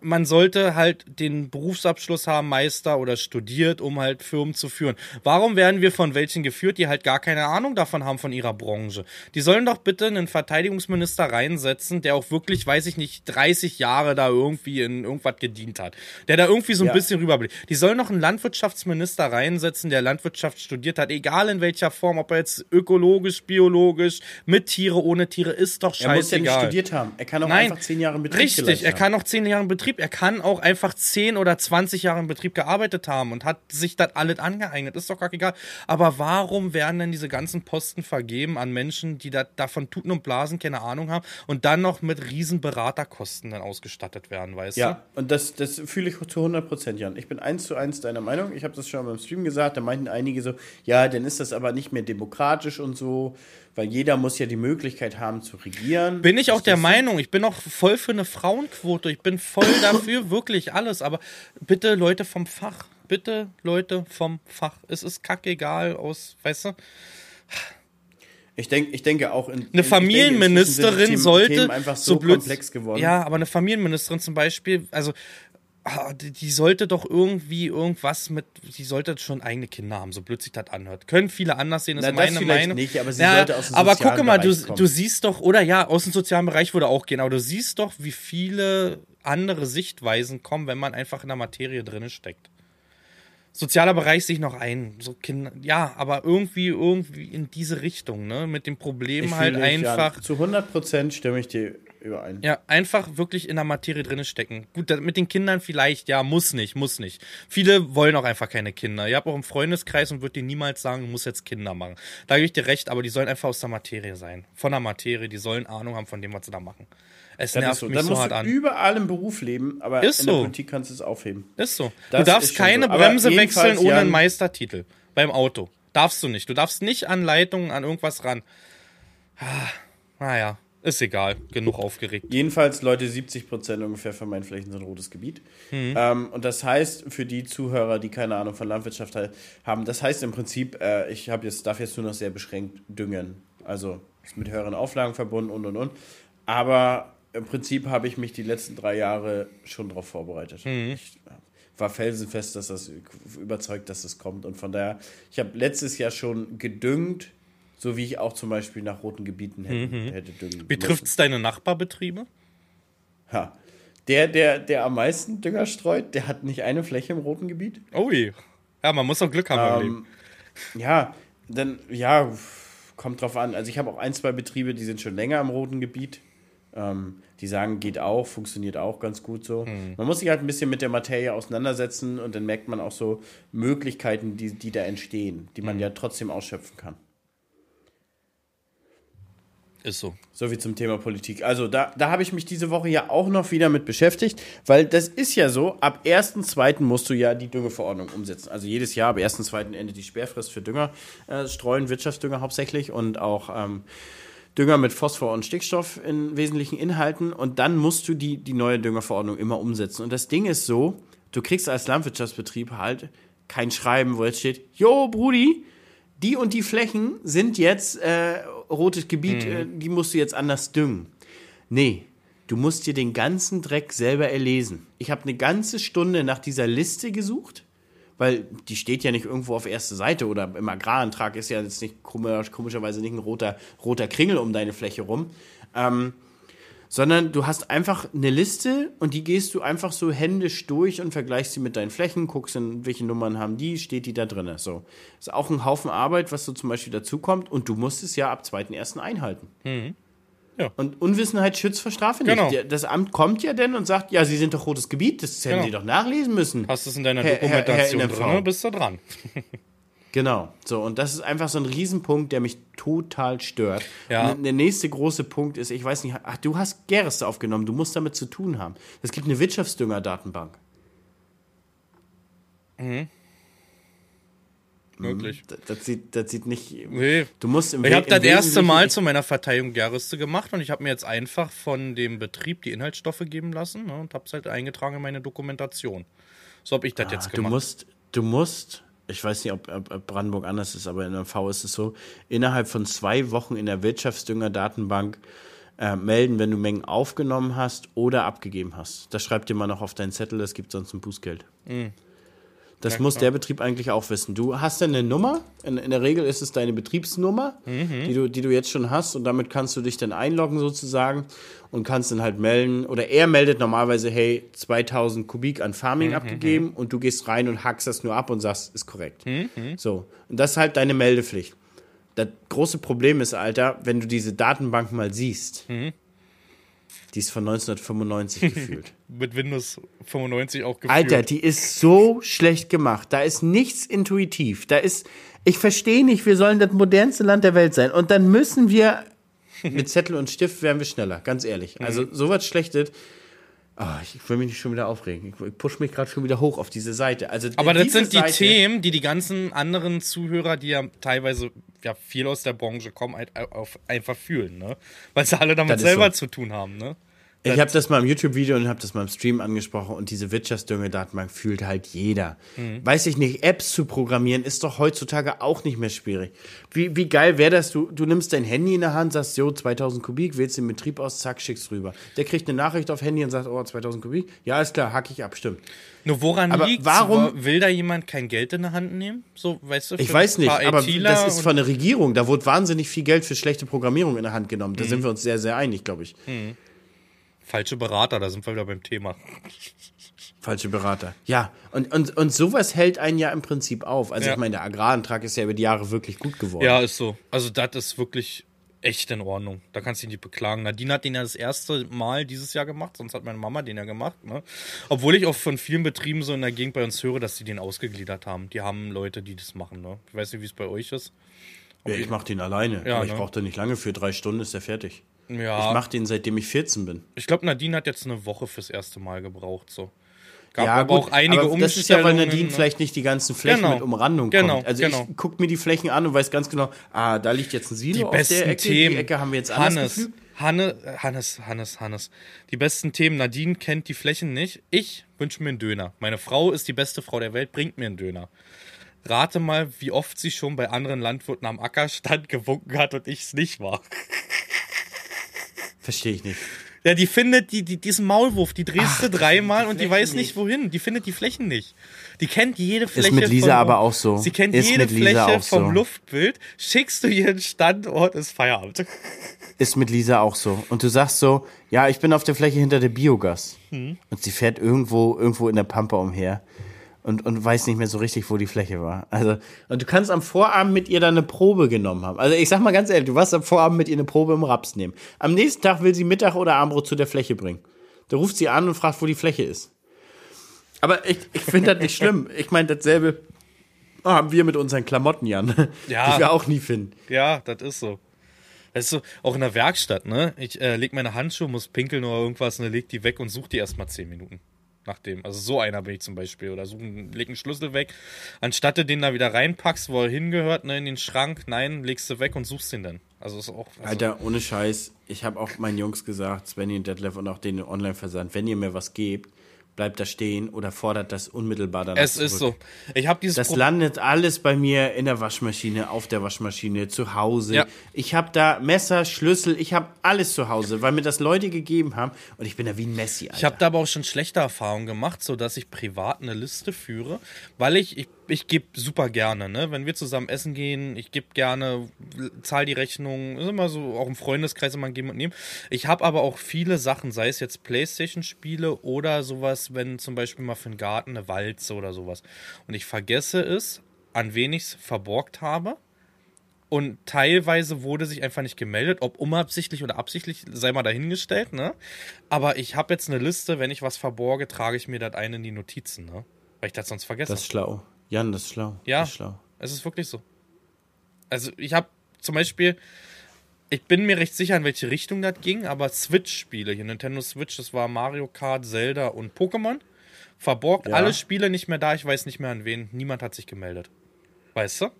man sollte halt den Berufsabschluss haben, Meister oder studiert, um halt Firmen zu führen. Warum werden wir von welchen geführt, die halt gar keine Ahnung davon haben von ihrer Branche? Die sollen doch bitte einen Verteidigungsminister reinsetzen, der auch wirklich, weiß ich nicht, 30 Jahre da irgendwie in irgendwas gedient hat. Der da irgendwie so ein ja. bisschen rüberblickt. Die sollen noch einen Landwirtschaftsminister reinsetzen, der Landwirtschaft studiert hat, egal in welcher Form, ob er jetzt ökologisch, biologisch, mit Tiere, ohne Tiere, ist doch scheißegal. Er muss ja nicht studiert haben. Er kann auch Nein, einfach zehn Jahre in Betrieb Richtig, er kann auch zehn Jahre in Betrieb. Er kann auch einfach zehn oder zwanzig Jahre in Betrieb gearbeitet haben und hat sich das alles angeeignet. Ist doch gar egal. Aber warum werden denn diese ganzen Posten vergeben an Menschen, die da, davon Tuten und Blasen keine Ahnung haben und dann noch mit riesen Beraterkosten dann ausgestattet werden, weißt ja, du? Ja, und das, das fühle ich zu 100 Prozent, Jan. Ich bin eins zu eins deiner Meinung. Ich habe das schon beim Stream gesagt. Da meinten einige so, ja, dann ist das aber nicht mehr demokratisch und so weil jeder muss ja die Möglichkeit haben zu regieren. Bin ich auch der Meinung, ich bin auch voll für eine Frauenquote, ich bin voll dafür, wirklich alles, aber bitte Leute vom Fach, bitte Leute vom Fach. Es ist kackegal aus, weißt du? Ich, denk, ich denke auch in. Eine Familienministerin denke, sollte. einfach so, so blöd, komplex geworden. Ja, aber eine Familienministerin zum Beispiel, also Ah, die, die, sollte doch irgendwie irgendwas mit, die sollte schon eigene Kinder haben, so blöd sich das anhört. Können viele anders sehen, ist Na, meine Meinung. Nicht, aber sie ja, sollte aus dem aber gucke mal, du, du siehst doch, oder ja, aus dem sozialen Bereich würde auch gehen, aber du siehst doch, wie viele andere Sichtweisen kommen, wenn man einfach in der Materie drin steckt. Sozialer Bereich sehe ich noch ein, so Kinder, ja, aber irgendwie, irgendwie in diese Richtung, ne, mit dem Problem halt einfach. Ja, zu 100 Prozent stimme ich dir überein. Ja, einfach wirklich in der Materie drin stecken. Gut, mit den Kindern vielleicht, ja, muss nicht, muss nicht. Viele wollen auch einfach keine Kinder. Ihr habt auch im Freundeskreis und wird dir niemals sagen, du musst jetzt Kinder machen. Da gebe ich dir recht, aber die sollen einfach aus der Materie sein. Von der Materie, die sollen Ahnung haben von dem, was sie da machen. Es das nervt so. mich Dann so hart du an. überall im Beruf leben, aber ist in der Politik kannst du es aufheben. Ist so. Das du darfst keine so. Bremse wechseln ohne einen Meistertitel beim Auto. Darfst du nicht. Du darfst nicht an Leitungen, an irgendwas ran. Ah, naja. Ist egal, genug aufgeregt. Jedenfalls, Leute, 70 Prozent ungefähr von meinen Flächen sind rotes Gebiet. Mhm. Ähm, und das heißt, für die Zuhörer, die keine Ahnung von Landwirtschaft haben, das heißt im Prinzip, äh, ich jetzt, darf jetzt nur noch sehr beschränkt düngen. Also ist mit höheren Auflagen verbunden und und und. Aber im Prinzip habe ich mich die letzten drei Jahre schon darauf vorbereitet. Mhm. Ich war felsenfest, dass das überzeugt, dass das kommt. Und von daher, ich habe letztes Jahr schon gedüngt So wie ich auch zum Beispiel nach roten Gebieten hätte, Mhm. hätte düngen Wie trifft es deine Nachbarbetriebe? Ja. Der, der, der am meisten Dünger streut, der hat nicht eine Fläche im roten Gebiet. Ui. Ja, man muss auch Glück haben im Leben. Ähm, ja, dann, ja, kommt drauf an. Also ich habe auch ein, zwei Betriebe, die sind schon länger im roten Gebiet. Ähm, die sagen, geht auch, funktioniert auch ganz gut so. Hm. Man muss sich halt ein bisschen mit der Materie auseinandersetzen und dann merkt man auch so Möglichkeiten, die, die da entstehen, die man ja trotzdem ausschöpfen kann. Ist so. So wie zum Thema Politik. Also da, da habe ich mich diese Woche ja auch noch wieder mit beschäftigt, weil das ist ja so, ab 1.2. musst du ja die Düngeverordnung umsetzen. Also jedes Jahr ab 1.2. endet die Sperrfrist für Dünger, äh, Streuen, Wirtschaftsdünger hauptsächlich und auch ähm, Dünger mit Phosphor und Stickstoff in wesentlichen Inhalten und dann musst du die, die neue Düngerverordnung immer umsetzen. Und das Ding ist so, du kriegst als Landwirtschaftsbetrieb halt kein Schreiben, wo jetzt steht, Jo, Brudi, die und die Flächen sind jetzt äh, rotes Gebiet, äh, die musst du jetzt anders düngen. Nee, du musst dir den ganzen Dreck selber erlesen. Ich habe eine ganze Stunde nach dieser Liste gesucht, weil die steht ja nicht irgendwo auf erste Seite oder im Agrarantrag ist ja jetzt nicht komisch, komischerweise nicht ein roter, roter Kringel um deine Fläche rum. Ähm, sondern du hast einfach eine Liste und die gehst du einfach so händisch durch und vergleichst sie mit deinen Flächen, guckst in welche Nummern haben die, steht die da drin. So. Ist auch ein Haufen Arbeit, was so zum Beispiel dazukommt und du musst es ja ab 2.1. einhalten. Ja. Und Unwissenheit schützt vor Strafe nicht. Genau. Das Amt kommt ja denn und sagt, ja, Sie sind doch rotes Gebiet, das hätten Genau. Sie doch nachlesen müssen. Hast du es in deiner Herr- Herr- Herr Dokumentation NMV. drin, bist du dran. Genau. So, und das ist einfach so ein Riesenpunkt, der mich total stört. Ja. Und der nächste große Punkt ist, ich weiß nicht, ach, du hast Gerste aufgenommen, du musst damit zu tun haben. Es gibt eine Wirtschaftsdünger-Datenbank. Möglich. Das, das, sieht, das sieht nicht. Nee. Du musst im Ich habe das erste Mal zu meiner Verteidigung Gerste gemacht und ich habe mir jetzt einfach von dem Betrieb die Inhaltsstoffe geben lassen ne, und habe es halt eingetragen in meine Dokumentation. So habe ich das jetzt Ah, Du gemacht. musst, du musst, ich weiß nicht, ob, ob, Brandenburg anders ist, aber in der V ist es so, innerhalb von zwei Wochen in der Wirtschaftsdünger-Datenbank äh, melden, wenn du Mengen aufgenommen hast oder abgegeben hast. Das schreibt dir mal noch auf deinen Zettel, das gibt sonst ein Bußgeld. Das Ja, muss klar. der Betrieb eigentlich auch wissen. Du hast dann eine Nummer, in, in der Regel ist es deine Betriebsnummer, die, du, die du jetzt schon hast und damit kannst du dich dann einloggen sozusagen und kannst dann halt melden oder er meldet normalerweise, hey, 2000 Kubik an Farming abgegeben und du gehst rein und hackst das nur ab und sagst, ist korrekt. So, und das ist halt deine Meldepflicht. Das große Problem ist, Alter, wenn du diese Datenbank mal siehst, die ist von 1995 gefühlt. Mit Windows 95 auch gefühlt. Alter, die ist so schlecht gemacht. Da ist nichts intuitiv. Da ist, ich verstehe nicht, wir sollen das modernste Land der Welt sein. Und dann müssen wir, mit Zettel und Stift wären wir schneller, ganz ehrlich. Mhm. Also sowas Schlechtes. Ah, ich will mich nicht schon wieder aufregen. Ich, push mich gerade schon wieder hoch auf diese Seite. Also Aber das diese sind die Seite- Themen, die die ganzen anderen Zuhörer, die ja teilweise ja viel aus der Branche kommen, halt auf, einfach fühlen, ne? Weil sie alle damit Das selber so. zu tun haben, ne? Ich habe das mal im YouTube-Video und habe das mal im Stream angesprochen und diese Wirtschaftsdünge-Datenbank fühlt halt jeder. Mhm. Weiß ich nicht, Apps zu programmieren ist doch heutzutage auch nicht mehr schwierig. Wie, wie geil wäre das, du, du nimmst dein Handy in der Hand, sagst, jo, 2000 Kubik, wählst den Betrieb aus, zack, schickst rüber. Der kriegt eine Nachricht auf Handy und sagt, oh, 2000 Kubik, ja, ist klar, hack ich ab, stimmt. Nur woran Aber liegt's? warum- Will da jemand kein Geld in der Hand nehmen? So, weißt du, Ich weiß nicht, aber das ist von der Regierung, da wurde wahnsinnig viel Geld für schlechte Programmierung in der Hand genommen. Da Mhm. sind wir uns sehr, sehr einig, glaube ich. Falsche Berater, da sind wir wieder beim Thema. Falsche Berater. Ja, und, und, und sowas hält einen ja im Prinzip auf. Also Ja. ich meine, der Agrarantrag ist ja über die Jahre wirklich gut geworden. Ja, ist so. Also das ist wirklich echt in Ordnung. Da kannst du dich nicht beklagen. Nadine hat den ja das erste Mal dieses Jahr gemacht, sonst hat meine Mama den ja gemacht. Ne? Obwohl ich auch von vielen Betrieben so in der Gegend bei uns höre, dass die den ausgegliedert haben. Die haben Leute, die das machen. Ne? Ich weiß nicht, wie es bei euch ist. Ja, ich mache den alleine. Ja, aber ich ne? brauche da nicht lange für. Drei Stunden ist er fertig. Ja, Ich mache den, seitdem ich 14 bin. ich glaube, Nadine hat jetzt eine Woche fürs erste Mal gebraucht. So. Gab ja, aber auch einige aber das ist ja, weil Nadine ne? vielleicht nicht die ganzen Flächen Genau. mit Umrandung Genau, kommt. Also genau. ich gucke mir die Flächen an und weiß ganz genau, ah, da liegt jetzt ein Silo die auf besten der Ecke, Themen. die Ecke haben wir jetzt anders Hannes. Hanne, Hannes, Hannes, Hannes. Die besten Themen. Nadine kennt die Flächen nicht. Ich wünsche mir einen Döner. Meine Frau ist die beste Frau der Welt, bringt mir einen Döner. Rate mal, wie oft sie schon bei anderen Landwirten am Acker stand, gewunken hat und ich es nicht war. Verstehe ich nicht. Ja, die findet die, die, diesen Maulwurf, die drehst du dreimal die und die weiß nicht wohin. Die findet die Flächen nicht. Die kennt jede Fläche. Ist mit Lisa von, aber auch so. Sie kennt Ist jede Fläche vom so. Luftbild. Schickst du ihren Standort, ist Feierabend. Ist mit Lisa auch so. Und du sagst so, ja, ich bin auf der Fläche hinter der Biogas. Mhm. Und sie fährt irgendwo, irgendwo in der Pampa umher und, und weiß nicht mehr so richtig, wo die Fläche war. Also, und du kannst am Vorabend mit ihr dann eine Probe genommen haben. Also ich sag mal ganz ehrlich, du warst am Vorabend mit ihr eine Probe im Raps nehmen. Am nächsten Tag will sie Mittag oder Abendbrot zu der Fläche bringen. Da ruft sie an und fragt, wo die Fläche ist. Aber ich, ich finde das nicht schlimm. Ich meine, dasselbe haben wir mit unseren Klamotten, Jan. Ja. Die wir auch nie finden. Ja, das ist so. Das ist so, auch in der Werkstatt, ne? Ich äh, leg meine Handschuhe, muss pinkeln oder irgendwas, und dann leg die weg und such die erstmal zehn Minuten. Nachdem. Also so einer bin ich zum Beispiel. Oder such, leg einen Schlüssel weg. Anstatt du den da wieder reinpackst, wo er hingehört, ne, in den Schrank, nein, legst du weg und suchst den dann. Also ist auch. Also, Alter, ohne Scheiß, ich habe auch meinen Jungs gesagt, Svenny und Detlef und auch den Online-Versand, wenn ihr mir was gebt, bleibt da stehen oder fordert das unmittelbar danach es ist so. Ich habe dieses Das Pro- landet alles bei mir in der Waschmaschine, auf der Waschmaschine, zu Hause. Ja. Ich habe da Messer, Schlüssel, ich habe alles zu Hause, weil mir das Leute gegeben haben und ich bin da wie ein Messi, Alter. Ich habe da aber auch schon schlechte Erfahrungen gemacht, so dass ich privat eine Liste führe, weil ich ich, ich gebe super gerne, ne, wenn wir zusammen essen gehen, ich gebe gerne zahl die Rechnung, ist immer so auch im Freundeskreis immer ein geben und nehmen. Ich habe aber auch viele Sachen, sei es jetzt PlayStation Spiele oder sowas, wenn zum Beispiel mal für den Garten eine Walze oder sowas und ich vergesse es, an wen ich es verborgt habe. Und teilweise wurde sich einfach nicht gemeldet, ob unabsichtlich oder absichtlich, sei mal dahingestellt, ne? Aber ich habe jetzt eine Liste, wenn ich was verborge, trage ich mir das ein in die Notizen, ne? Weil ich das sonst vergesse. das ist schlau. Jan, das ist schlau. ja, ist schlau. es ist wirklich so. Also ich habe zum Beispiel, ich bin mir recht sicher, in welche Richtung das ging, aber Switch-Spiele, hier Nintendo Switch, das war Mario Kart, Zelda und Pokémon. Verborgt Ja. alle Spiele nicht mehr da, ich weiß nicht mehr an wen. Niemand hat sich gemeldet. Weißt du?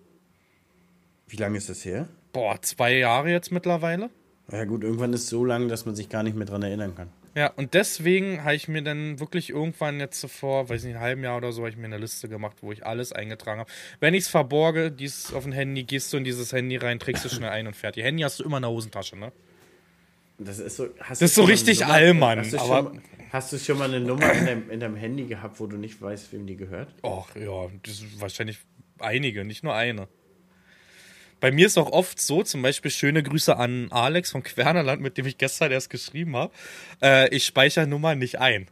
Wie lange ist das her? Boah, zwei Jahre jetzt mittlerweile. Ja gut, irgendwann ist es so lang, dass man sich gar nicht mehr dran erinnern kann. Ja, und deswegen habe ich mir dann wirklich irgendwann jetzt so vor, weiß nicht, einem halben Jahr oder so, habe ich mir eine Liste gemacht, wo ich alles eingetragen habe. Wenn ich es verborge, dies auf dem Handy, gehst du in dieses Handy rein, trägst du schnell ein und fertig. Handy hast du immer in der Hosentasche, ne? Das ist so, Das ist so richtig Nummer- Allmann, Hast du, aber- schon, mal- hast du schon mal eine Nummer in deinem, in deinem Handy gehabt, wo du nicht weißt, wem die gehört? Och, ja, das sind wahrscheinlich einige, nicht nur eine. Bei mir ist auch oft so, zum Beispiel schöne Grüße an Alex von Quernerland, mit dem ich gestern erst geschrieben habe. Äh, ich speichere Nummern nicht ein.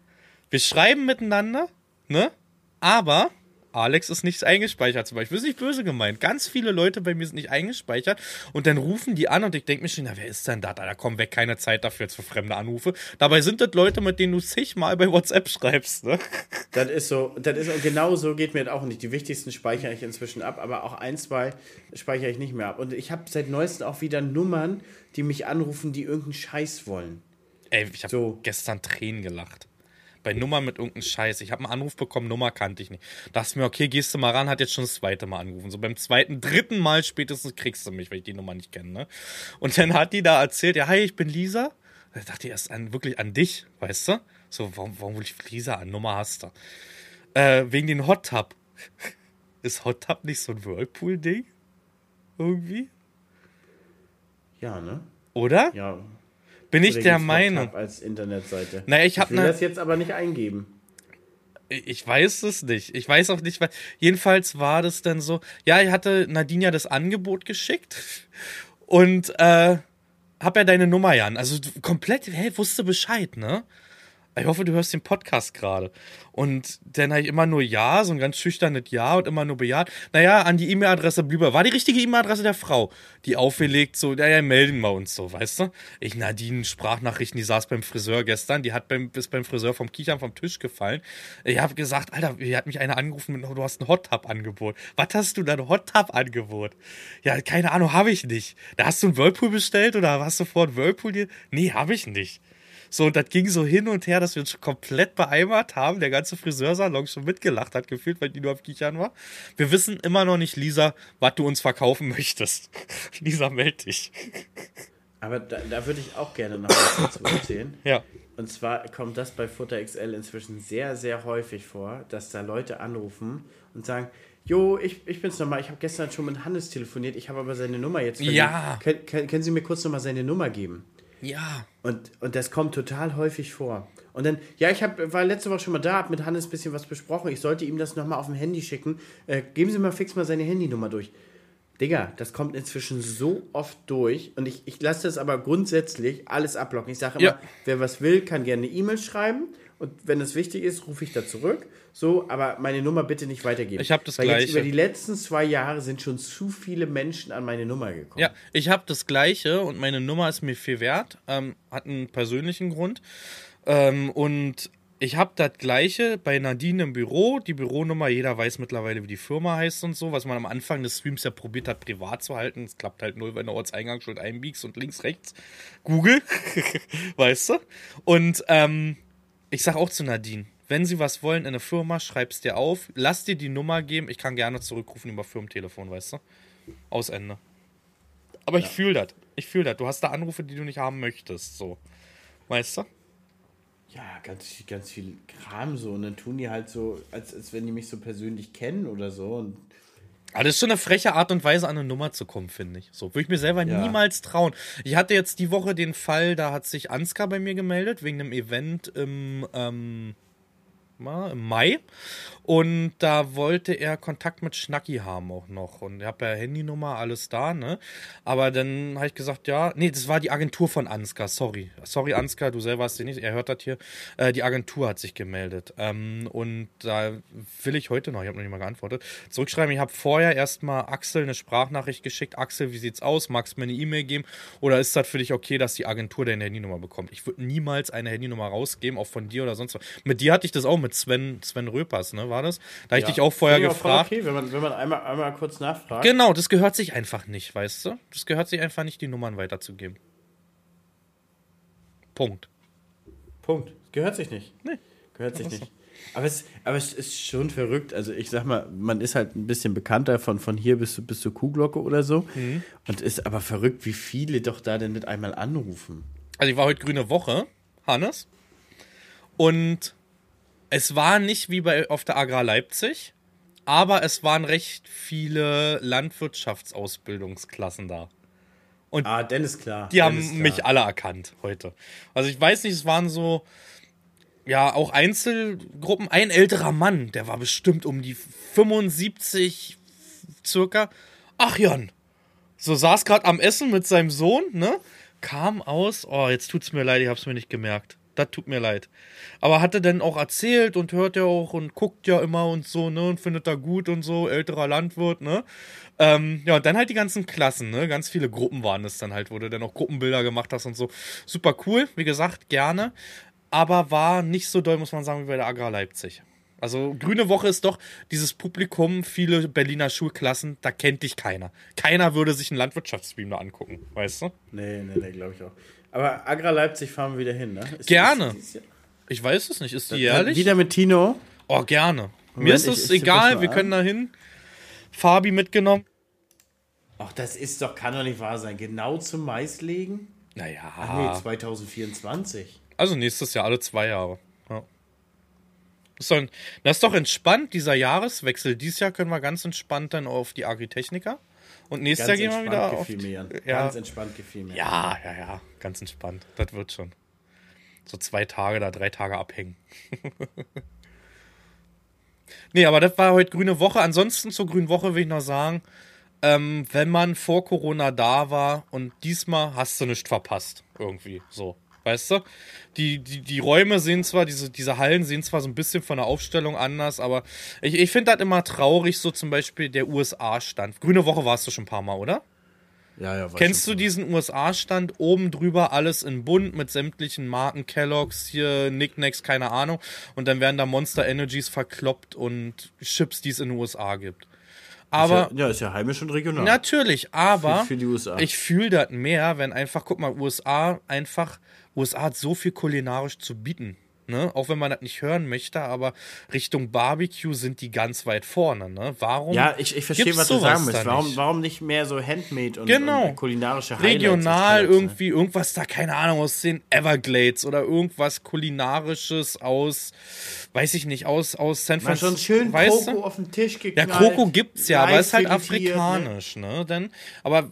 Wir schreiben miteinander, ne? Aber Alex ist nicht eingespeichert zum Beispiel. Ist nicht böse gemeint. Ganz viele Leute bei mir sind nicht eingespeichert und dann rufen die an und ich denke mir schon, na, wer ist denn da? Da kommt weg, keine Zeit dafür jetzt für fremde Anrufe. Dabei sind das Leute, mit denen du zigmal bei WhatsApp schreibst, ne? Das ist so, das ist genau so geht mir das auch nicht. Die wichtigsten speichere ich inzwischen ab, aber auch ein, zwei speichere ich nicht mehr ab. Und ich habe seit neuestem auch wieder Nummern, die mich anrufen, die irgendeinen Scheiß wollen. Ey, ich habe So. gestern Tränen gelacht. Bei Nummer mit irgendeinem Scheiß. Ich habe einen Anruf bekommen, Nummer kannte ich nicht. Dachte mir, okay, gehst du mal ran, hat jetzt schon das zweite Mal angerufen. So beim zweiten, dritten Mal spätestens kriegst du mich, weil ich die Nummer nicht kenne. Ne? Und dann hat die da erzählt, ja, hi, ich bin Lisa. Da dachte ich erst an, wirklich an dich, weißt du? So, warum, warum will ich Lisa an? Nummer hast du. Äh, wegen den Hot Tub. Ist Hot Tub nicht so ein Whirlpool-Ding? Irgendwie? Ja, ne? Oder? Ja. Bin ich der Meinung. Als Internetseite. Naja, ich hab will ne- das jetzt aber nicht eingeben. Ich weiß es nicht. Ich weiß auch nicht, weil. Jedenfalls war das dann so. Ja, ich hatte Nadine ja das Angebot geschickt und äh, hab ja deine Nummer, Jan. Also komplett, hey, wusste Bescheid, ne? Ich hoffe, du hörst den Podcast gerade. Und dann habe ich immer nur Ja, so ein ganz schüchternes Ja und immer nur bejaht. Naja, an die E-Mail-Adresse Blüber. War die richtige E-Mail-Adresse der Frau, die aufgelegt, so, naja, melden wir uns so, weißt du? Ich, Nadine, Sprachnachrichten, die saß beim Friseur gestern, die hat beim, ist beim Friseur vom Kichern vom Tisch gefallen. Ich habe gesagt, Alter, hier hat mich einer angerufen, mit, du hast ein Hot Tub-Angebot. Was hast du da, ein Hot Tub-Angebot? Ja, keine Ahnung, habe ich nicht. Da hast du einen Whirlpool bestellt oder hast du vor einen Whirlpool dir? Nee, habe ich nicht. So, und das ging so hin und her, dass wir uns komplett beeimert haben. Der ganze Friseursalon schon mitgelacht hat, gefühlt, weil die nur am Kichern war. Wir wissen immer noch nicht, Lisa, was du uns verkaufen möchtest. Lisa, meld dich. Aber da, da würde ich auch gerne noch was dazu erzählen. Ja. Und zwar kommt das bei Futter XL inzwischen sehr, sehr häufig vor, dass da Leute anrufen und sagen, Jo, ich, ich bin's nochmal, ich habe gestern schon mit Hannes telefoniert, ich habe aber seine Nummer jetzt. Ja. Können, können, können Sie mir kurz nochmal seine Nummer geben? Ja. Und, und das kommt total häufig vor. Und dann, ja, ich hab, war letzte Woche schon mal da, hab mit Hannes ein bisschen was besprochen. Ich sollte ihm das nochmal auf dem Handy schicken. Äh, geben Sie mal fix mal seine Handynummer durch. Digga, das kommt inzwischen so oft durch. Und ich, ich lasse das aber grundsätzlich alles ablocken. Ich sage immer, Ja. wer was will, kann gerne eine E-Mail schreiben. Und wenn es wichtig ist, rufe ich da zurück. So, aber meine Nummer bitte nicht weitergeben. Ich hab das Weil Gleiche. über die letzten zwei Jahre sind schon zu viele Menschen an meine Nummer gekommen. Ja, ich habe das gleiche und meine Nummer ist mir viel wert. Ähm, hat einen persönlichen Grund. Ähm, und ich habe das gleiche bei Nadine im Büro. Die Büronummer, jeder weiß mittlerweile, wie die Firma heißt und so, was man am Anfang des Streams ja probiert hat, privat zu halten. Es klappt halt null, wenn du Ortseingangsschild einbiegst und links, rechts. Google, weißt du? Und ähm, ich sag auch zu Nadine, wenn sie was wollen in der Firma, schreib's dir auf, lass dir die Nummer geben, ich kann gerne zurückrufen über Firmentelefon, weißt du? Aus Ende. Aber ich fühl das. Ich fühl das. Du hast da Anrufe, die du nicht haben möchtest, so. Weißt du? Ja, ganz, viel- ganz viel Kram so. Und dann tun die halt so, als, als wenn die mich so persönlich kennen oder so. Und Aber das ist schon eine freche Art und Weise, an eine Nummer zu kommen, finde ich. So, würde ich mir selber Ja. niemals trauen. Ich hatte jetzt die Woche den Fall, da hat sich Ansgar bei mir gemeldet, wegen einem Event im, ähm, im Mai. Und da wollte er Kontakt mit Schnacki haben auch noch. Und ich habe ja Handynummer, alles da, ne? Aber dann habe ich gesagt, ja, nee, das war die Agentur von Ansgar, sorry. Sorry, Ansgar, du selber hast den nicht, er hört das hier. Äh, die Agentur hat sich gemeldet. Ähm, und da will ich heute noch, ich habe noch nicht mal geantwortet, zurückschreiben. Ich habe vorher erstmal Axel eine Sprachnachricht geschickt. Axel, wie sieht's aus? Magst du mir eine E-Mail geben? Oder ist das für dich okay, dass die Agentur deine Handynummer bekommt? Ich würde niemals eine Handynummer rausgeben, auch von dir oder sonst was. Mit dir hatte ich das auch, mit Sven, Sven Röpers, ne? War das? Da habe ich dich auch vorher Finde gefragt. Okay, wenn man, wenn man einmal, einmal kurz nachfragt. Genau, das gehört sich einfach nicht, weißt du? Das gehört sich einfach nicht, die Nummern weiterzugeben. Punkt. Punkt. Gehört sich nicht. Nee. Gehört sich nicht. Aber es, aber es ist schon verrückt. Also ich sag mal, man ist halt ein bisschen bekannter von, von hier bis, bis zur Kuhglocke oder so. Mhm. Und ist aber verrückt, wie viele doch da denn mit einmal anrufen. Also ich war heute grüne Woche, Hannes. Und es war nicht wie bei auf der Agrar Leipzig, aber es waren recht viele Landwirtschaftsausbildungsklassen da. Ah, Dennis klar. Die haben klar. mich alle erkannt heute. Also ich weiß nicht, es waren so, ja, auch Einzelgruppen. Ein älterer Mann, der war bestimmt um die 75 circa. Ach Jan, so saß gerade am Essen mit seinem Sohn, ne? Kam aus, oh, jetzt tut's mir leid, ich hab's mir nicht gemerkt. Das tut mir leid. Aber hatte dann auch erzählt und hört ja auch und guckt ja immer und so, ne? Und findet da gut und so, älterer Landwirt, ne? Ähm, ja, und dann halt die ganzen Klassen, ne? Ganz viele Gruppen waren es dann halt, wo du dann auch Gruppenbilder gemacht hast und so. Super cool, wie gesagt, gerne. Aber war nicht so doll, muss man sagen, wie bei der Agrar Leipzig. Also Grüne Woche ist doch dieses Publikum, viele Berliner Schulklassen, da kennt dich keiner. Keiner würde sich einen Landwirtschaftsstream da angucken, weißt du? Nee, nee, nee, glaube ich auch. Aber Agra Leipzig fahren wir wieder hin, ne? Ist, Gerne. Ist, ist, Ich weiß es nicht, ist die jährlich? Wieder mit Tino. Oh, gerne. Mir Moment, ist ich- es egal, das wir können an. da hin. Fabi mitgenommen. Ach, das ist doch, kann doch nicht wahr sein. Genau zum Mais legen? Naja, Ach nee, 2024. also nächstes Jahr, alle zwei Jahre. Ja. Ist doch, das ist doch entspannt, dieser Jahreswechsel. Dieses Jahr können wir ganz entspannt dann auf die Agritechniker. Und nächstes Jahr gehen wir wieder auf. Ja. Ganz entspannt gefiel mir. Ja, ja, ja, ganz entspannt. Das wird schon. So zwei Tage da, drei Tage abhängen. nee, aber das war heute grüne Woche. Ansonsten zur grünen Woche will ich noch sagen, ähm, wenn man vor Corona da war und diesmal hast du nichts verpasst. Irgendwie so. Weißt du? Die, die, die Räume sehen zwar, diese, diese Hallen sehen zwar so ein bisschen von der Aufstellung anders, aber ich, ich finde das immer traurig, so zum Beispiel der USA-Stand. Grüne Woche warst du schon ein paar Mal, oder? ja, ja Kennst du diesen USA-Stand? Oben drüber alles in bunt mit sämtlichen Marken, Kellogg's, hier Knickknacks, keine Ahnung. Und dann werden da Monster Energies verkloppt und Chips, die es in den USA gibt. Aber ja, ja, ist ja heimisch und regional. natürlich, aber Für- für die USA. ich fühle das mehr, wenn einfach, guck mal, USA einfach, USA hat so viel kulinarisch zu bieten. Ne? Auch wenn man das nicht hören möchte, aber Richtung Barbecue sind die ganz weit vorne. Ne? Warum? ja, ich, ich verstehe, was du sagen willst. Warum, nicht? warum nicht mehr so Handmade und, Genau. und kulinarische Highlights regional ne? irgendwie irgendwas da, keine Ahnung, aus den Everglades oder irgendwas kulinarisches aus, weiß ich nicht, aus, aus San Francisco. schon schön weißt Kroko du? auf den Tisch Ja, geknallt. Kroko gibt's ja, aber Reis ist halt filetiert, afrikanisch, ne? Denn, aber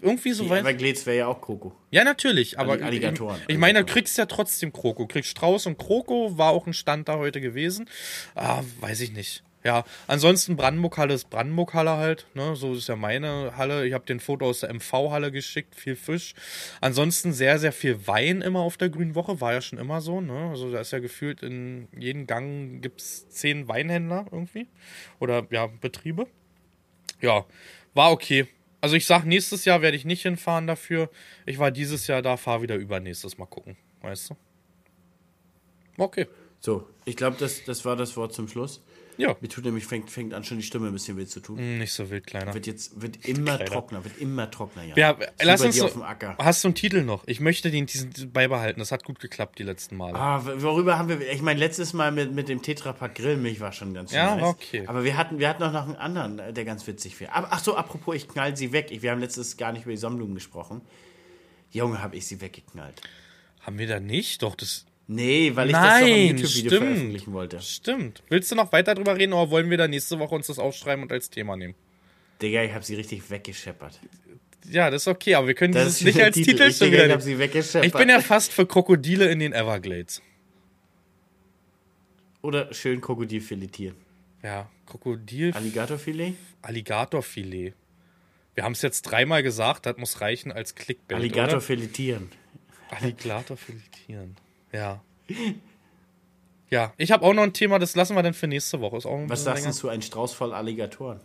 irgendwie so Ne? weit. Everglades wäre ja auch Kroko. Ja, natürlich, aber Alli- Alligatoren. ich, ich meine, du kriegst ja trotzdem Kroko. Kriegst Strauß und Kroko, war auch ein Stand da heute gewesen. Ah, weiß ich nicht. Ja, ansonsten Brandenburg-Halle ist Brandenburg-Halle halt, ne? So ist ja meine Halle. Ich habe den Foto aus der MV-Halle geschickt, viel Fisch. Ansonsten sehr, sehr viel Wein immer auf der Grünen Woche, war ja schon immer so, ne? Also da ist ja gefühlt in jedem Gang gibt's zehn Weinhändler irgendwie. Oder ja, Betriebe. Ja, war okay. Also ich sag, nächstes Jahr werde ich nicht hinfahren dafür. Ich war dieses Jahr da, fahr wieder übernächstes Mal gucken. Weißt du? Okay. So, ich glaube, das, das war das Wort zum Schluss. Ja. Mir tut nämlich, fängt, fängt an, schon die Stimme ein bisschen weh zu tun. Hm, Nicht so wild, kleiner. Wird jetzt, wird immer Kleiner. trockener, wird immer trockener, ja. Ja, lass uns auf dem Acker. Hast du einen Titel noch? Ich möchte den diesen beibehalten. Das hat gut geklappt die letzten Male. Ah, worüber haben wir, ich meine, letztes Mal mit, mit dem Tetrapack Grillmilch war schon ganz Ja, nice. okay. Aber wir hatten, wir hatten auch noch einen anderen, äh, der ganz witzig wäre. Aber, ach so, apropos, ich knall sie weg. Ich, wir haben letztes gar nicht über die Sonnenblumen gesprochen. Junge, habe ich sie weggeknallt. Haben wir da nicht? Doch, das Nee, weil ich das doch im Nein, YouTube-Video veröffentlichen wollte. stimmt. Willst du noch weiter drüber reden oder wollen wir da nächste Woche uns das aufschreiben und als Thema nehmen? Digga, ich habe sie richtig weggescheppert. Ja, das ist okay, aber wir können Das dieses nicht als Titel. Titel Ich schon denke, wieder ich hab nehmen. sie weggescheppert. Ich bin ja fast für Krokodile in den Everglades. Oder schön Krokodil filetieren. Ja, Krokodil, Alligatorfilet? Alligatorfilet. Wir haben es jetzt dreimal gesagt, das muss reichen als Clickbait. Alligator oder? filetieren. Alligator filetieren. Ja. Ja, ich habe auch noch ein Thema, das lassen wir dann für nächste Woche. Was sagst du zu einem Strauß voll Alligatoren?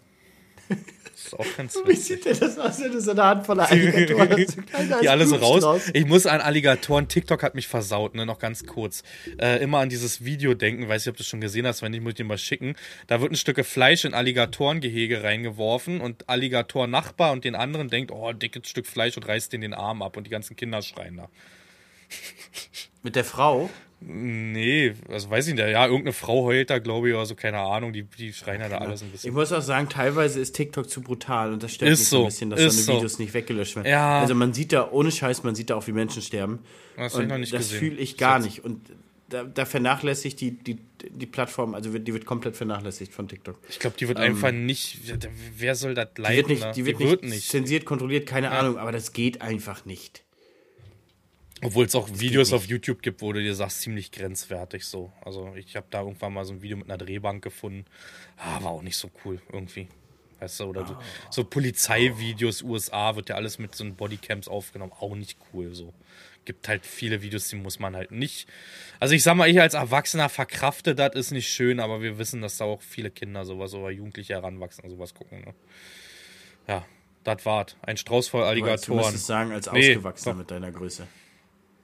Ist auch ganz Wie witzig. sieht denn das aus, wenn du so eine Handvoll Alligatoren hast? Die alle so raus. Ich muss an Alligatoren, TikTok hat mich versaut, ne, noch ganz kurz. Äh, immer an dieses Video denken, weiß nicht, ob du es schon gesehen hast, wenn nicht, muss ich dir mal schicken. Da wird ein Stück Fleisch in Alligatorengehege reingeworfen und Alligator-Nachbar und den anderen denkt, oh, dickes Stück Fleisch und reißt den den Arm ab und die ganzen Kinder schreien da. Mit der Frau? Nee, also weiß ich nicht, ja, irgendeine Frau heult da, glaube ich, oder so, keine Ahnung, die, die schreien ja da alles ein Ich bisschen. muss auch sagen, teilweise ist TikTok zu brutal und das stört Ist mich so ein bisschen, dass ist so eine so. Videos nicht weggelöscht werden. Ja. Also man sieht da, ohne Scheiß, man sieht da auch, wie Menschen sterben. Das ich fühle ich gar nicht. Und da, da vernachlässigt die, die, die Plattform, also wird, die wird komplett vernachlässigt von TikTok. Ich glaube, die wird einfach nicht, wer soll das Die leiten? wird nicht, ne? die wird nicht, zensiert, kontrolliert, keine Ahnung, aber das geht einfach nicht. Obwohl es auch Videos nicht. auf YouTube gibt, wo du dir sagst, ziemlich grenzwertig so. Also ich habe da irgendwann mal so ein Video mit einer Drehbank gefunden. Ah, war auch nicht so cool irgendwie. Weißt du, oder so, so Polizeivideos, USA, wird ja alles mit so Bodycams aufgenommen. Auch nicht cool so. Gibt halt viele Videos, die muss man halt nicht. Also ich sag mal, ich als Erwachsener verkrafte das, ist nicht schön, aber wir wissen, dass da auch viele Kinder sowas oder Jugendliche heranwachsen, sowas gucken. Ne? Ja, das war's. Ein Strauß voll Aber Du Alligatoren. müsstest sagen, als Nee, Ausgewachsener doch. mit deiner Größe.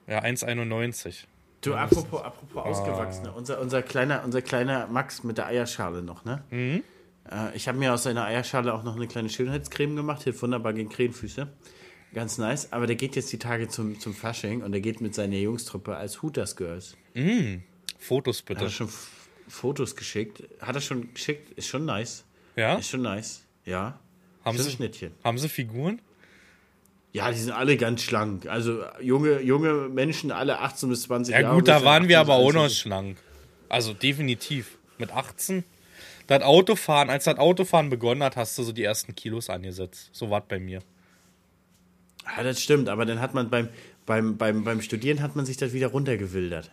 Ja, 1,91. Du, apropos, apropos Ah. Ausgewachsener, unser, unser, kleiner, unser kleiner Max mit der Eierschale noch, ne? Mhm. Äh, ich habe mir aus seiner Eierschale auch noch eine kleine Schönheitscreme gemacht, hilft wunderbar gegen Krähenfüße. Ganz nice. Aber der geht jetzt die Tage zum, zum Fasching und der geht mit seiner Jungstruppe als Hooters Girls. Fotos Hat bitte. er schon F- Fotos geschickt? Hat er schon geschickt? Ist schon nice. Ja? Ist schon nice. Ja. Haben sie, Schnittchen. haben sie Figuren? Ja, die sind alle ganz schlank. Also junge, junge Menschen, alle 18 bis 20 Ja Jahre. gut, da waren wir 18 aber auch noch 21. schlank. Also definitiv. Mit 18. Das Autofahren, als das Autofahren begonnen hat, hast du so die ersten Kilos angesetzt. So war bei mir. Ja, das stimmt, aber dann hat man beim, beim, beim, beim Studieren hat man sich das wieder runtergewildert.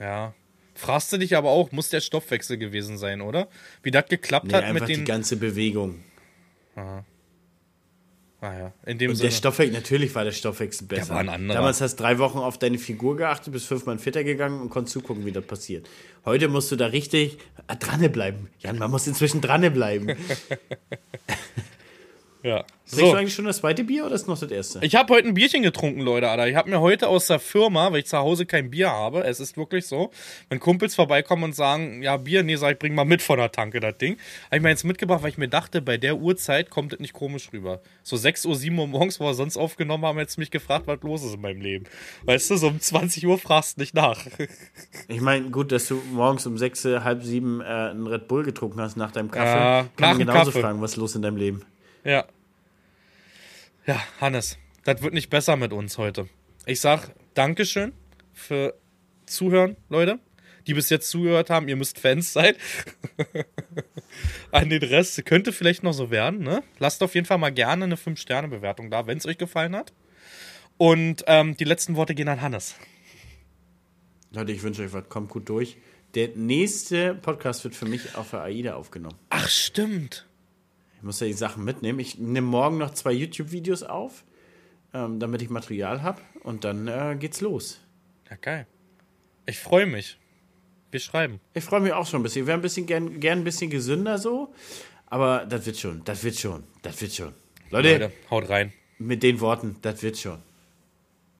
Ja. Fragst du dich aber auch, muss der Stoffwechsel gewesen sein, oder? Wie das geklappt Nee, hat mit die den. ganze Bewegung. Naja, in dem Und der Sinne. Stoffwechsel, natürlich war der Stoffwechsel besser. war ein anderer. Damals hast du drei Wochen auf deine Figur geachtet, bist fünfmal fitter gegangen und konntest zugucken, wie das passiert. Heute musst du da richtig dranbleiben. Jan, man muss inzwischen dranbleiben. Ja. Trinkst du So. eigentlich schon das zweite Bier oder ist noch das erste? Ich habe heute ein Bierchen getrunken, Leute, Alter. Ich habe mir heute aus der Firma, weil ich zu Hause kein Bier habe, es ist wirklich so, wenn Kumpels vorbeikommen und sagen, ja, Bier, nee, sag ich, bring mal mit von der Tanke, das Ding. Habe ich mir jetzt mitgebracht, weil ich mir dachte, bei der Uhrzeit kommt das nicht komisch rüber. So 6 Uhr, 7 Uhr morgens, wo wir sonst aufgenommen haben, jetzt mich gefragt, was los ist in meinem Leben. Weißt du, so um 20 Uhr fragst du nicht nach. Ich meine, gut, dass du morgens um sechs, äh, halb sieben äh, einen Red Bull getrunken hast nach deinem Kaffee. Ja, Kann nach man dem genauso Kaffee. fragen, was ist los in deinem Leben? Ja. Ja, Hannes, das wird nicht besser mit uns heute. Ich sag Dankeschön für Zuhören, Leute. Die bis jetzt zugehört haben, ihr müsst Fans sein. An den Rest könnte vielleicht noch so werden, ne? Lasst auf jeden Fall mal gerne eine 5-Sterne-Bewertung da, wenn es euch gefallen hat. Und ähm, die letzten Worte gehen an Hannes. Leute, ich wünsche euch was. Kommt gut durch. Der nächste Podcast wird für mich auf der AIDA aufgenommen. Ach, stimmt. Ich muss ja die Sachen mitnehmen. Ich nehme morgen noch zwei YouTube-Videos auf, ähm, damit ich Material habe. Und dann äh, geht's los. Ja, geil. Ich freue mich. Wir schreiben. Ich freue mich auch schon ein bisschen. Wir wären ein bisschen gern, gern ein bisschen gesünder so. Aber das wird schon. Das wird schon. Das wird schon. Leute, Leute, haut rein. mit den Worten, das wird schon.